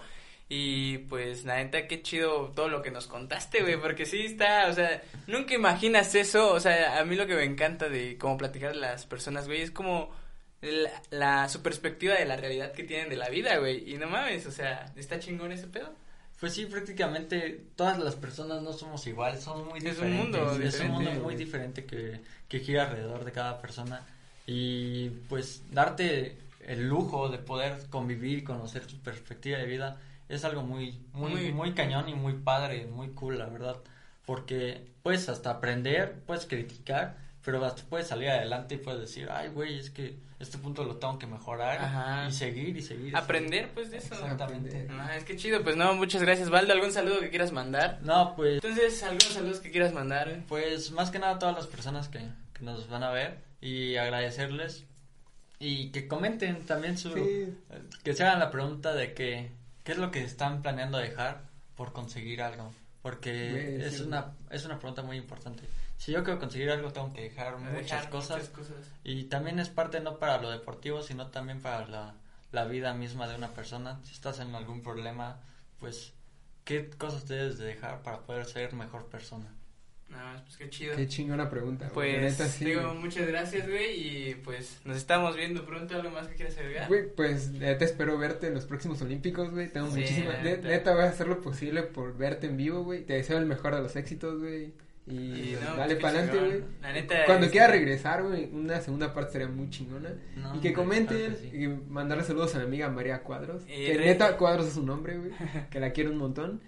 Y pues, la neta, qué chido todo lo que nos contaste, güey, porque sí está, o sea, nunca imaginas eso, o sea, a mí lo que me encanta de cómo platicar a las personas, güey, es como la, la- su perspectiva de la realidad que tienen de la vida, güey, y no mames, o sea, está chingón ese pedo. Pues sí, prácticamente todas las personas no somos iguales, somos muy Es un diferentes. mundo es un mundo muy diferente que, que gira alrededor de cada persona. Y pues darte el lujo de poder convivir y conocer su perspectiva de vida es algo muy, muy, Muy- muy, cañón y muy padre, muy cool, la verdad. Porque puedes hasta aprender, puedes criticar, pero hasta puedes salir adelante y puedes decir, ay, güey, es que este punto lo tengo que mejorar Ajá. y seguir y seguir. Aprender, pues, de eso. Exactamente. Ah, es que chido, pues, no, muchas gracias, Valdo, ¿algún saludo que quieras mandar? No, pues Entonces, algunos saludos que quieras mandar? Pues más que nada a todas las personas que, que nos van a ver y agradecerles y que comenten también su... Sí. que se hagan la pregunta de que qué es lo que están planeando dejar por conseguir algo. Porque es, sí. una, es una pregunta muy importante. Si yo quiero conseguir algo tengo que dejar muchas cosas muchas cosas. y también es parte no para lo deportivo, sino también para la, la vida misma de una persona. Si estás en algún problema, pues qué cosas debes de dejar para poder ser mejor persona. Nada más, pues qué chido. Qué chingona pregunta, Pues, neta, sí, digo, muchas gracias, güey, y pues nos estamos viendo pronto. ¿Algo más que quieras agregar? Güey, pues neta espero verte en los próximos Olímpicos, güey. Tengo Sí, muchísimas. neta. Neta, voy a hacer lo posible por verte en vivo, güey. Te deseo el mejor de los éxitos, güey. Y, Y no, dale para adelante, güey. Cuando este- quiera regresar, güey, una segunda parte sería muy chingona. No, y que comenten sí. y mandarle saludos a mi amiga María Cuadros. Y que neta Cuadros es su nombre, güey. que la quiero un montón.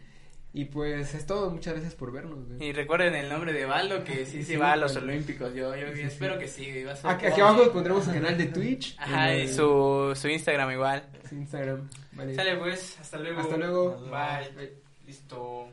Y pues es todo. Muchas gracias por vernos, güey. Y recuerden el nombre de Valdo, que sí, Sí, se va a los güey. Olímpicos. Yo, yo Sí, sí, espero sí. que sí. a Aquí, abajo pondremos su canal de Twitch. Ajá, y el- su, su Instagram igual. su Instagram. Vale. Sale pues, hasta luego. Hasta luego. Bye. Listo.